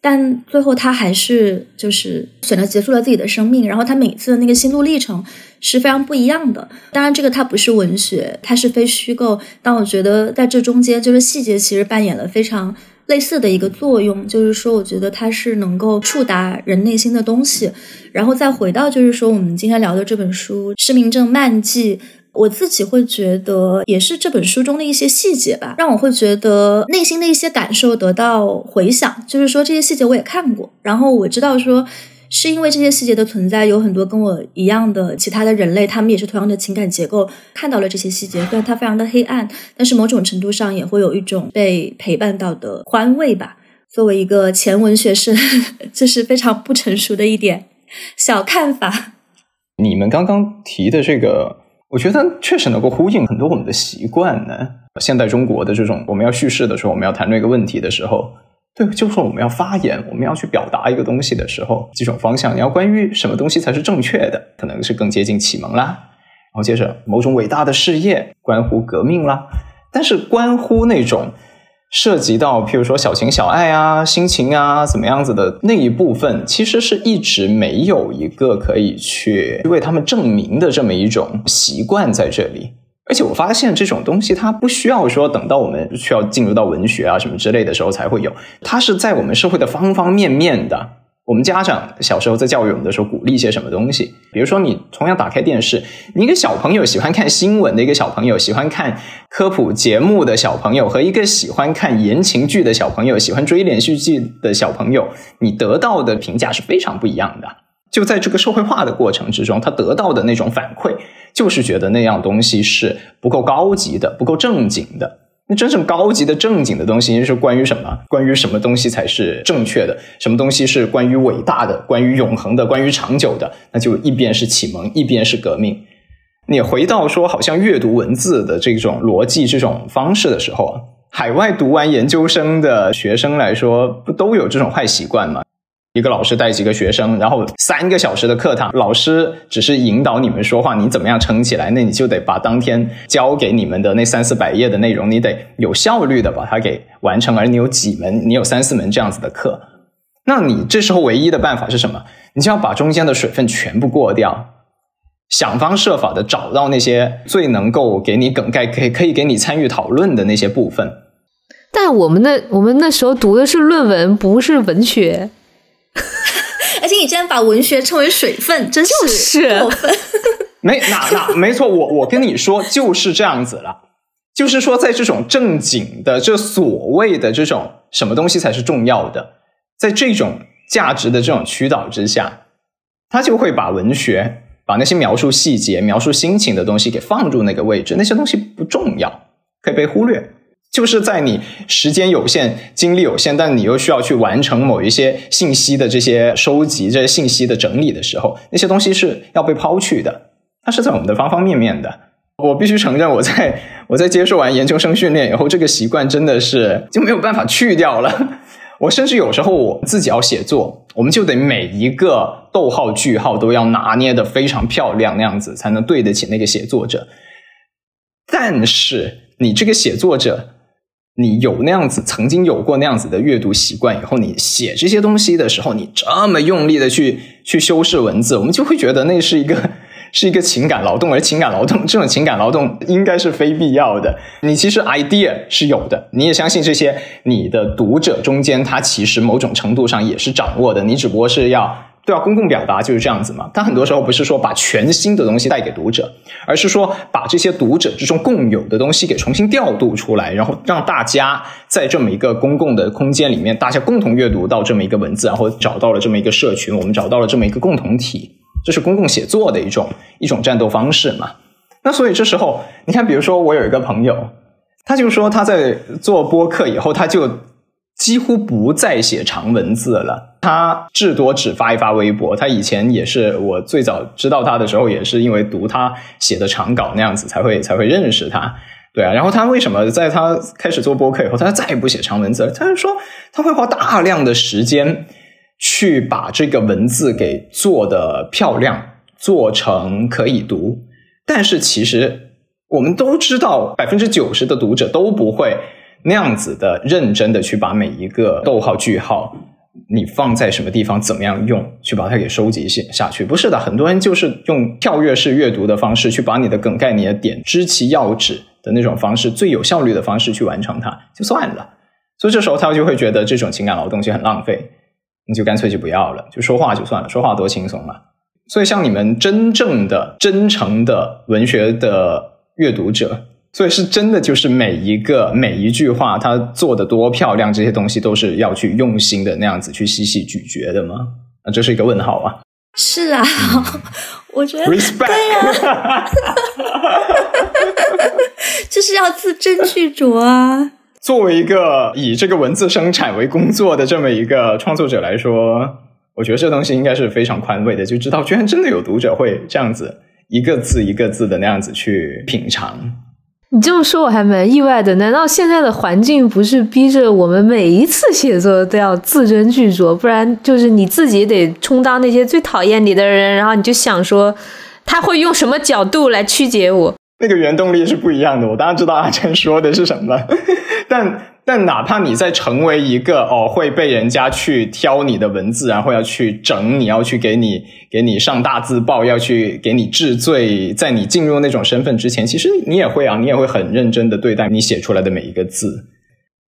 但最后他还是就是选择结束了自己的生命，然后他每次的那个心路历程是非常不一样的。当然，这个它不是文学，它是非虚构。但我觉得在这中间，就是细节其实扮演了非常类似的一个作用，就是说，我觉得它是能够触达人内心的东西。然后再回到就是说，我们今天聊的这本书《失明症漫记》。我自己会觉得，也是这本书中的一些细节吧，让我会觉得内心的一些感受得到回响。就是说，这些细节我也看过，然后我知道说，是因为这些细节的存在，有很多跟我一样的其他的人类，他们也是同样的情感结构，看到了这些细节。虽然它非常的黑暗，但是某种程度上也会有一种被陪伴到的宽慰吧。作为一个前文学生，[laughs] 这是非常不成熟的一点小看法。你们刚刚提的这个。我觉得确实能够呼应很多我们的习惯呢。现代中国的这种我们要叙事的时候，我们要谈论一个问题的时候，对，就是我们要发言，我们要去表达一个东西的时候，几种方向，你要关于什么东西才是正确的，可能是更接近启蒙啦，然后接着某种伟大的事业，关乎革命啦，但是关乎那种。涉及到，譬如说小情小爱啊、心情啊，怎么样子的那一部分，其实是一直没有一个可以去为他们证明的这么一种习惯在这里。而且我发现这种东西，它不需要说等到我们需要进入到文学啊什么之类的时候才会有，它是在我们社会的方方面面的。我们家长小时候在教育我们的时候，鼓励一些什么东西？比如说，你同样打开电视，你一个小朋友喜欢看新闻的一个小朋友，喜欢看科普节目的小朋友，和一个喜欢看言情剧的小朋友，喜欢追连续剧的小朋友，你得到的评价是非常不一样的。就在这个社会化的过程之中，他得到的那种反馈，就是觉得那样东西是不够高级的，不够正经的。那真正高级的正经的东西是关于什么？关于什么东西才是正确的？什么东西是关于伟大的、关于永恒的、关于长久的？那就一边是启蒙，一边是革命。你回到说，好像阅读文字的这种逻辑、这种方式的时候啊，海外读完研究生的学生来说，不都有这种坏习惯吗？一个老师带几个学生，然后三个小时的课堂，老师只是引导你们说话，你怎么样撑起来？那你就得把当天教给你们的那三四百页的内容，你得有效率的把它给完成。而你有几门，你有三四门这样子的课，那你这时候唯一的办法是什么？你就要把中间的水分全部过掉，想方设法的找到那些最能够给你梗概，可以可以给你参与讨论的那些部分。但我们那我们那时候读的是论文，不是文学。[laughs] 而且你竟然把文学称为水分，真是过分。[laughs] 没，那那没错，我我跟你说就是这样子了。就是说，在这种正经的这所谓的这种什么东西才是重要的，在这种价值的这种驱导之下，他就会把文学、把那些描述细节、描述心情的东西给放入那个位置。那些东西不重要，可以被忽略。就是在你时间有限、精力有限，但你又需要去完成某一些信息的这些收集、这些信息的整理的时候，那些东西是要被抛去的。它是在我们的方方面面的。我必须承认，我在我在接受完研究生训练以后，这个习惯真的是就没有办法去掉了。[laughs] 我甚至有时候我自己要写作，我们就得每一个逗号、句号都要拿捏的非常漂亮，那样子才能对得起那个写作者。但是你这个写作者。你有那样子，曾经有过那样子的阅读习惯以后，你写这些东西的时候，你这么用力的去 [laughs] 去修饰文字，我们就会觉得那是一个 [laughs] 是一个情感劳动，而情感劳动这种情感劳动应该是非必要的。你其实 idea 是有的，你也相信这些你的读者中间，他其实某种程度上也是掌握的，你只不过是要。对啊，公共表达就是这样子嘛。他很多时候不是说把全新的东西带给读者，而是说把这些读者之中共有的东西给重新调度出来，然后让大家在这么一个公共的空间里面，大家共同阅读到这么一个文字，然后找到了这么一个社群，我们找到了这么一个共同体，这是公共写作的一种一种战斗方式嘛。那所以这时候，你看，比如说我有一个朋友，他就说他在做播客以后，他就。几乎不再写长文字了，他至多只发一发微博。他以前也是我最早知道他的时候，也是因为读他写的长稿那样子才会才会认识他。对啊，然后他为什么在他开始做播客以后，他再也不写长文字了？他是说他会花大量的时间去把这个文字给做的漂亮，做成可以读。但是其实我们都知道，百分之九十的读者都不会。那样子的认真的去把每一个逗号句号，你放在什么地方，怎么样用，去把它给收集下下去？不是的，很多人就是用跳跃式阅读的方式，去把你的梗概、你的点知其要旨的那种方式，最有效率的方式去完成它，就算了。所以这时候他就会觉得这种情感劳动就很浪费，你就干脆就不要了，就说话就算了，说话多轻松嘛！所以像你们真正的、真诚的文学的阅读者。所以是真的，就是每一个每一句话，他做的多漂亮，这些东西都是要去用心的那样子去细细咀嚼的吗？啊，这是一个问号啊！是啊，[laughs] 我觉得，respect，对呀，[laughs] 就是要字斟句酌啊。作为一个以这个文字生产为工作的这么一个创作者来说，我觉得这东西应该是非常宽慰的，就知道居然真的有读者会这样子一个字一个字的那样子去品尝。你这么说，我还蛮意外的。难道现在的环境不是逼着我们每一次写作都要字斟句酌？不然就是你自己得充当那些最讨厌你的人，然后你就想说他会用什么角度来曲解我？那个原动力是不一样的。我当然知道阿晨说的是什么，[laughs] 但。但哪怕你在成为一个哦会被人家去挑你的文字，然后要去整你，要去给你给你上大字报，要去给你治罪，在你进入那种身份之前，其实你也会啊，你也会很认真的对待你写出来的每一个字。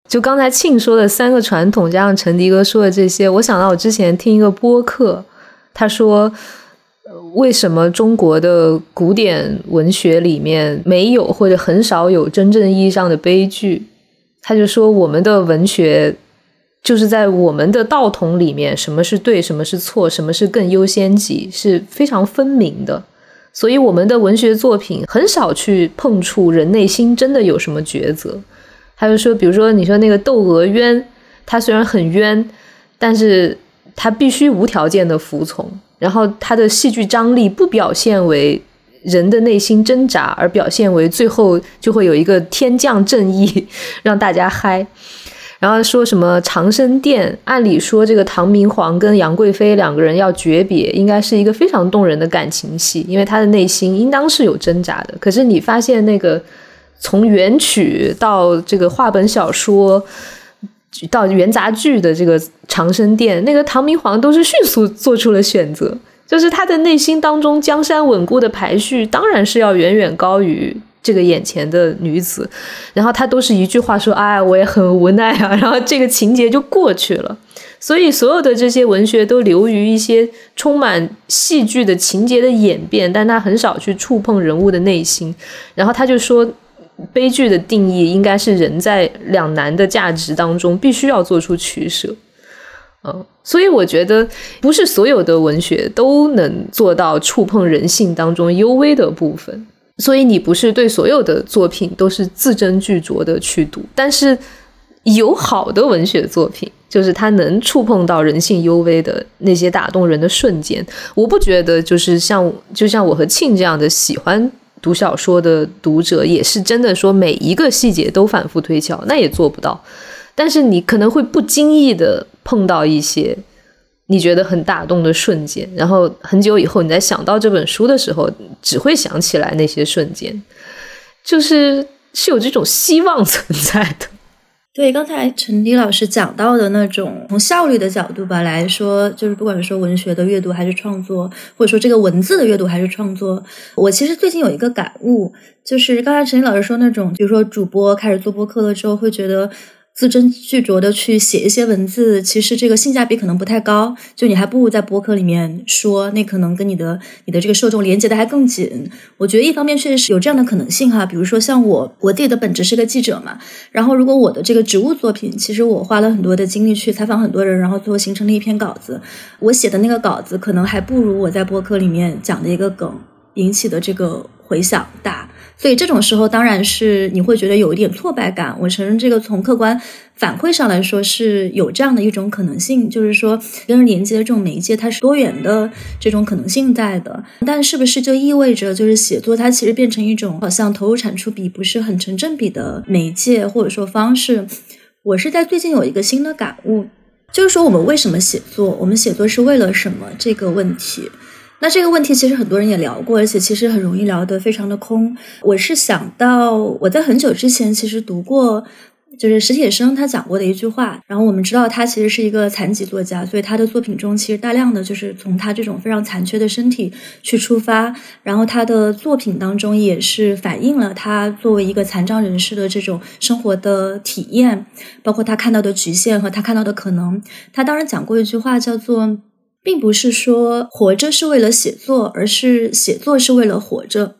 就刚才庆说的三个传统，加上陈迪哥说的这些，我想到我之前听一个播客，他说为什么中国的古典文学里面没有或者很少有真正意义上的悲剧？他就说，我们的文学就是在我们的道统里面，什么是对，什么是错，什么是更优先级，是非常分明的。所以，我们的文学作品很少去碰触人内心真的有什么抉择。他就说，比如说，你说那个窦娥冤，他虽然很冤，但是他必须无条件的服从，然后他的戏剧张力不表现为。人的内心挣扎，而表现为最后就会有一个天降正义，[laughs] 让大家嗨。然后说什么长生殿？按理说这个唐明皇跟杨贵妃两个人要诀别，应该是一个非常动人的感情戏，因为他的内心应当是有挣扎的。可是你发现那个从原曲到这个话本小说到元杂剧的这个长生殿，那个唐明皇都是迅速做出了选择。就是他的内心当中江山稳固的排序，当然是要远远高于这个眼前的女子。然后他都是一句话说：“哎，我也很无奈啊。”然后这个情节就过去了。所以所有的这些文学都流于一些充满戏剧的情节的演变，但他很少去触碰人物的内心。然后他就说，悲剧的定义应该是人在两难的价值当中必须要做出取舍。嗯，所以我觉得不是所有的文学都能做到触碰人性当中幽微的部分，所以你不是对所有的作品都是字斟句酌的去读，但是有好的文学作品，就是它能触碰到人性幽微的那些打动人的瞬间。我不觉得就是像就像我和庆这样的喜欢读小说的读者，也是真的说每一个细节都反复推敲，那也做不到。但是你可能会不经意的碰到一些你觉得很打动的瞬间，然后很久以后你在想到这本书的时候，只会想起来那些瞬间，就是是有这种希望存在的。对，刚才陈迪老师讲到的那种从效率的角度吧来说，就是不管说文学的阅读还是创作，或者说这个文字的阅读还是创作，我其实最近有一个感悟，就是刚才陈迪老师说那种，比如说主播开始做播客了之后，会觉得。字斟句酌的去写一些文字，其实这个性价比可能不太高。就你还不如在博客里面说，那可能跟你的你的这个受众连接的还更紧。我觉得一方面确实是有这样的可能性哈，比如说像我，我自己的本职是个记者嘛。然后如果我的这个职务作品，其实我花了很多的精力去采访很多人，然后最后形成了一篇稿子。我写的那个稿子可能还不如我在博客里面讲的一个梗引起的这个回响大。所以这种时候，当然是你会觉得有一点挫败感。我承认，这个从客观反馈上来说是有这样的一种可能性，就是说跟人连接的这种媒介它是多元的这种可能性在的。但是不是就意味着就是写作它其实变成一种好像投入产出比不是很成正比的媒介或者说方式？我是在最近有一个新的感悟，就是说我们为什么写作？我们写作是为了什么？这个问题。那这个问题其实很多人也聊过，而且其实很容易聊得非常的空。我是想到我在很久之前其实读过，就是史铁生他讲过的一句话。然后我们知道他其实是一个残疾作家，所以他的作品中其实大量的就是从他这种非常残缺的身体去出发。然后他的作品当中也是反映了他作为一个残障人士的这种生活的体验，包括他看到的局限和他看到的可能。他当然讲过一句话叫做。并不是说活着是为了写作，而是写作是为了活着。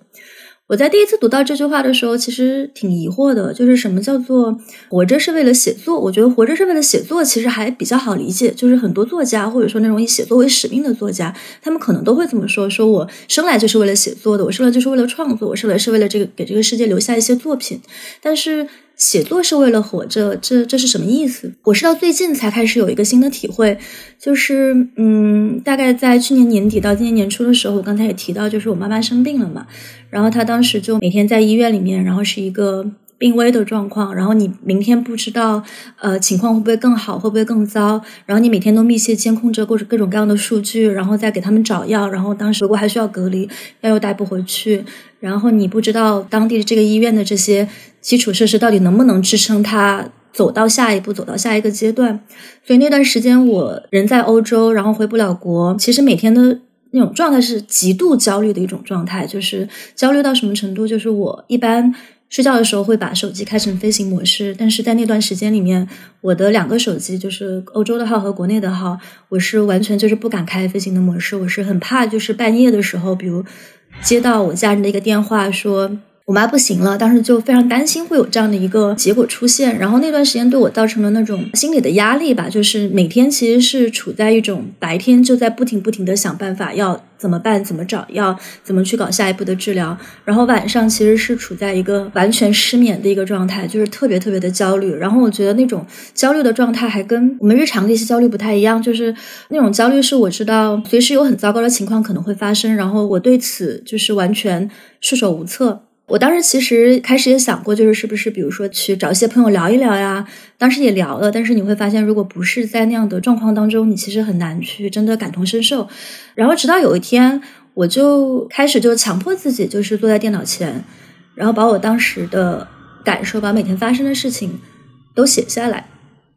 我在第一次读到这句话的时候，其实挺疑惑的，就是什么叫做活着是为了写作？我觉得活着是为了写作，其实还比较好理解。就是很多作家，或者说那种以写作为使命的作家，他们可能都会这么说：说我生来就是为了写作的，我生来就是为了创作，我生来是为了这个给这个世界留下一些作品。但是写作是为了活着，这这是什么意思？我是到最近才开始有一个新的体会，就是嗯，大概在去年年底到今年年初的时候，我刚才也提到，就是我妈妈生病了嘛，然后她当时就每天在医院里面，然后是一个。病危的状况，然后你明天不知道，呃，情况会不会更好，会不会更糟？然后你每天都密切监控着各种各种各样的数据，然后再给他们找药。然后当时如果还需要隔离，药又带不回去，然后你不知道当地的这个医院的这些基础设施到底能不能支撑他走到下一步，走到下一个阶段。所以那段时间我人在欧洲，然后回不了国，其实每天的那种状态是极度焦虑的一种状态，就是焦虑到什么程度？就是我一般。睡觉的时候会把手机开成飞行模式，但是在那段时间里面，我的两个手机就是欧洲的号和国内的号，我是完全就是不敢开飞行的模式，我是很怕就是半夜的时候，比如接到我家人的一个电话说。我妈不行了，当时就非常担心会有这样的一个结果出现，然后那段时间对我造成了那种心理的压力吧，就是每天其实是处在一种白天就在不停不停的想办法要怎么办，怎么找药，怎么去搞下一步的治疗，然后晚上其实是处在一个完全失眠的一个状态，就是特别特别的焦虑。然后我觉得那种焦虑的状态还跟我们日常的一些焦虑不太一样，就是那种焦虑是我知道随时有很糟糕的情况可能会发生，然后我对此就是完全束手无策。我当时其实开始也想过，就是是不是比如说去找一些朋友聊一聊呀？当时也聊了，但是你会发现，如果不是在那样的状况当中，你其实很难去真的感同身受。然后直到有一天，我就开始就强迫自己，就是坐在电脑前，然后把我当时的感受，把每天发生的事情都写下来。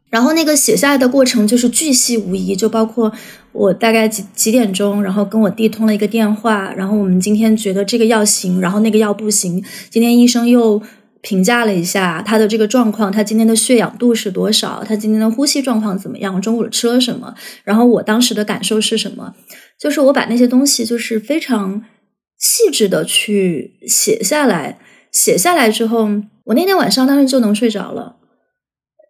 然后那个写下来的过程就是巨细无遗，就包括我大概几几点钟，然后跟我弟通了一个电话，然后我们今天觉得这个药行，然后那个药不行。今天医生又评价了一下他的这个状况，他今天的血氧度是多少，他今天的呼吸状况怎么样，中午吃了什么，然后我当时的感受是什么？就是我把那些东西就是非常细致的去写下来，写下来之后，我那天晚上当时就能睡着了。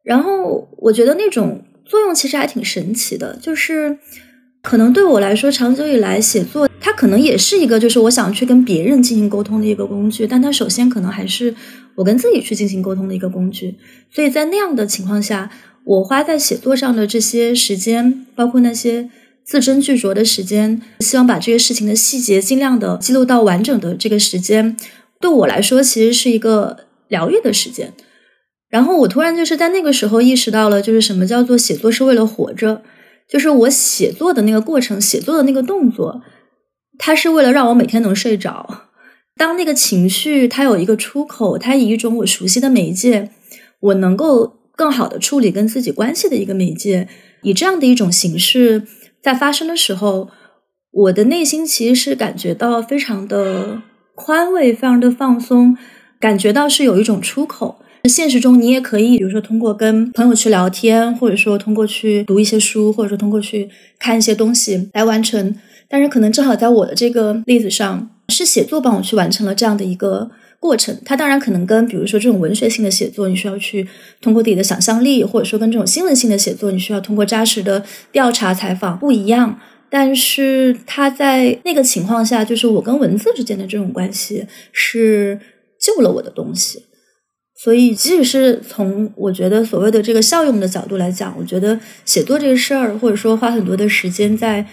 然后我觉得那种作用其实还挺神奇的，就是可能对我来说，长久以来写作它可能也是一个，就是我想去跟别人进行沟通的一个工具，但它首先可能还是我跟自己去进行沟通的一个工具。所以在那样的情况下，我花在写作上的这些时间，包括那些字斟句酌的时间，希望把这些事情的细节尽量的记录到完整的这个时间，对我来说其实是一个疗愈的时间。然后我突然就是在那个时候意识到了，就是什么叫做写作是为了活着，就是我写作的那个过程，写作的那个动作，它是为了让我每天能睡着。当那个情绪它有一个出口，它以一种我熟悉的媒介，我能够更好的处理跟自己关系的一个媒介，以这样的一种形式在发生的时候，我的内心其实是感觉到非常的宽慰，非常的放松，感觉到是有一种出口。现实中，你也可以，比如说通过跟朋友去聊天，或者说通过去读一些书，或者说通过去看一些东西来完成。但是，可能正好在我的这个例子上，是写作帮我去完成了这样的一个过程。它当然可能跟比如说这种文学性的写作，你需要去通过自己的想象力，或者说跟这种新闻性的写作，你需要通过扎实的调查采访不一样。但是，它在那个情况下，就是我跟文字之间的这种关系，是救了我的东西。所以，即使是从我觉得所谓的这个效用的角度来讲，我觉得写作这个事儿，或者说花很多的时间在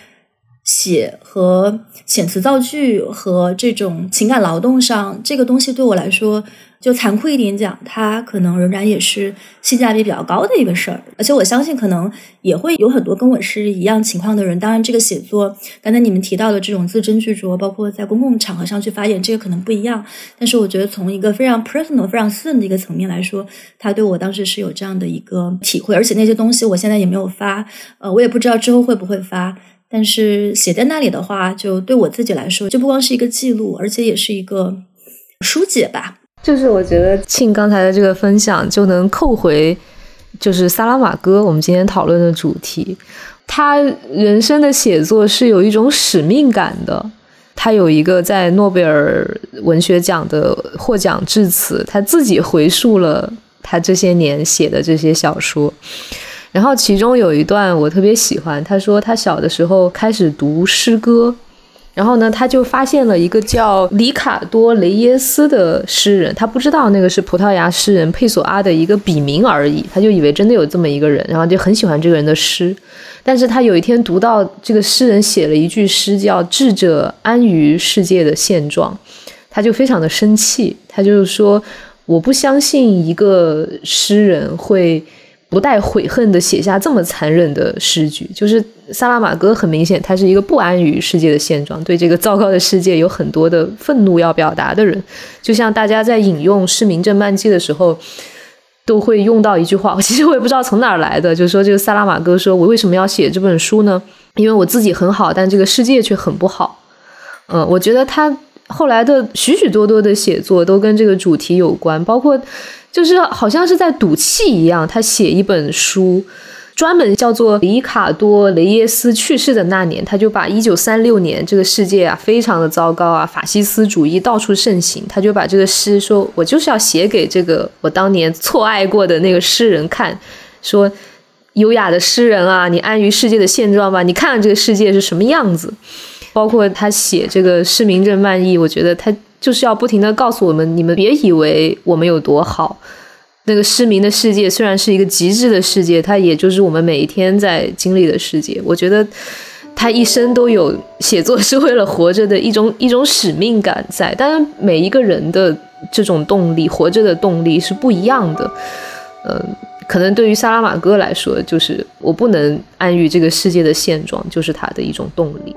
写和遣词造句和这种情感劳动上，这个东西对我来说。就残酷一点讲，它可能仍然也是性价比比较高的一个事儿，而且我相信可能也会有很多跟我是一样情况的人。当然，这个写作刚才你们提到的这种字斟句酌，包括在公共场合上去发言，这个可能不一样。但是，我觉得从一个非常 personal、非常私人的一个层面来说，他对我当时是有这样的一个体会。而且那些东西我现在也没有发，呃，我也不知道之后会不会发。但是写在那里的话，就对我自己来说，就不光是一个记录，而且也是一个疏解吧。就是我觉得庆刚才的这个分享就能扣回，就是萨拉玛戈我们今天讨论的主题。他人生的写作是有一种使命感的。他有一个在诺贝尔文学奖的获奖致辞，他自己回述了他这些年写的这些小说。然后其中有一段我特别喜欢，他说他小的时候开始读诗歌。然后呢，他就发现了一个叫里卡多·雷耶斯的诗人，他不知道那个是葡萄牙诗人佩索阿的一个笔名而已，他就以为真的有这么一个人，然后就很喜欢这个人的诗。但是他有一天读到这个诗人写了一句诗，叫“智者安于世界的现状”，他就非常的生气，他就是说：“我不相信一个诗人会。”不带悔恨的写下这么残忍的诗句，就是萨拉玛戈很明显，他是一个不安于世界的现状，对这个糟糕的世界有很多的愤怒要表达的人。就像大家在引用《市民镇漫记》的时候，都会用到一句话，[laughs] 其实我也不知道从哪儿来的，就说这个萨拉玛戈说：“我为什么要写这本书呢？因为我自己很好，但这个世界却很不好。”嗯，我觉得他后来的许许多多的写作都跟这个主题有关，包括。就是好像是在赌气一样，他写一本书，专门叫做里卡多·雷耶斯去世的那年，他就把一九三六年这个世界啊，非常的糟糕啊，法西斯主义到处盛行，他就把这个诗说，我就是要写给这个我当年错爱过的那个诗人看，说优雅的诗人啊，你安于世界的现状吧，你看看这个世界是什么样子。包括他写这个《市民镇漫溢》，我觉得他。就是要不停的告诉我们，你们别以为我们有多好。那个失明的世界虽然是一个极致的世界，它也就是我们每一天在经历的世界。我觉得他一生都有写作是为了活着的一种一种使命感在。当然，每一个人的这种动力，活着的动力是不一样的。嗯，可能对于萨拉玛戈来说，就是我不能安于这个世界的现状，就是他的一种动力。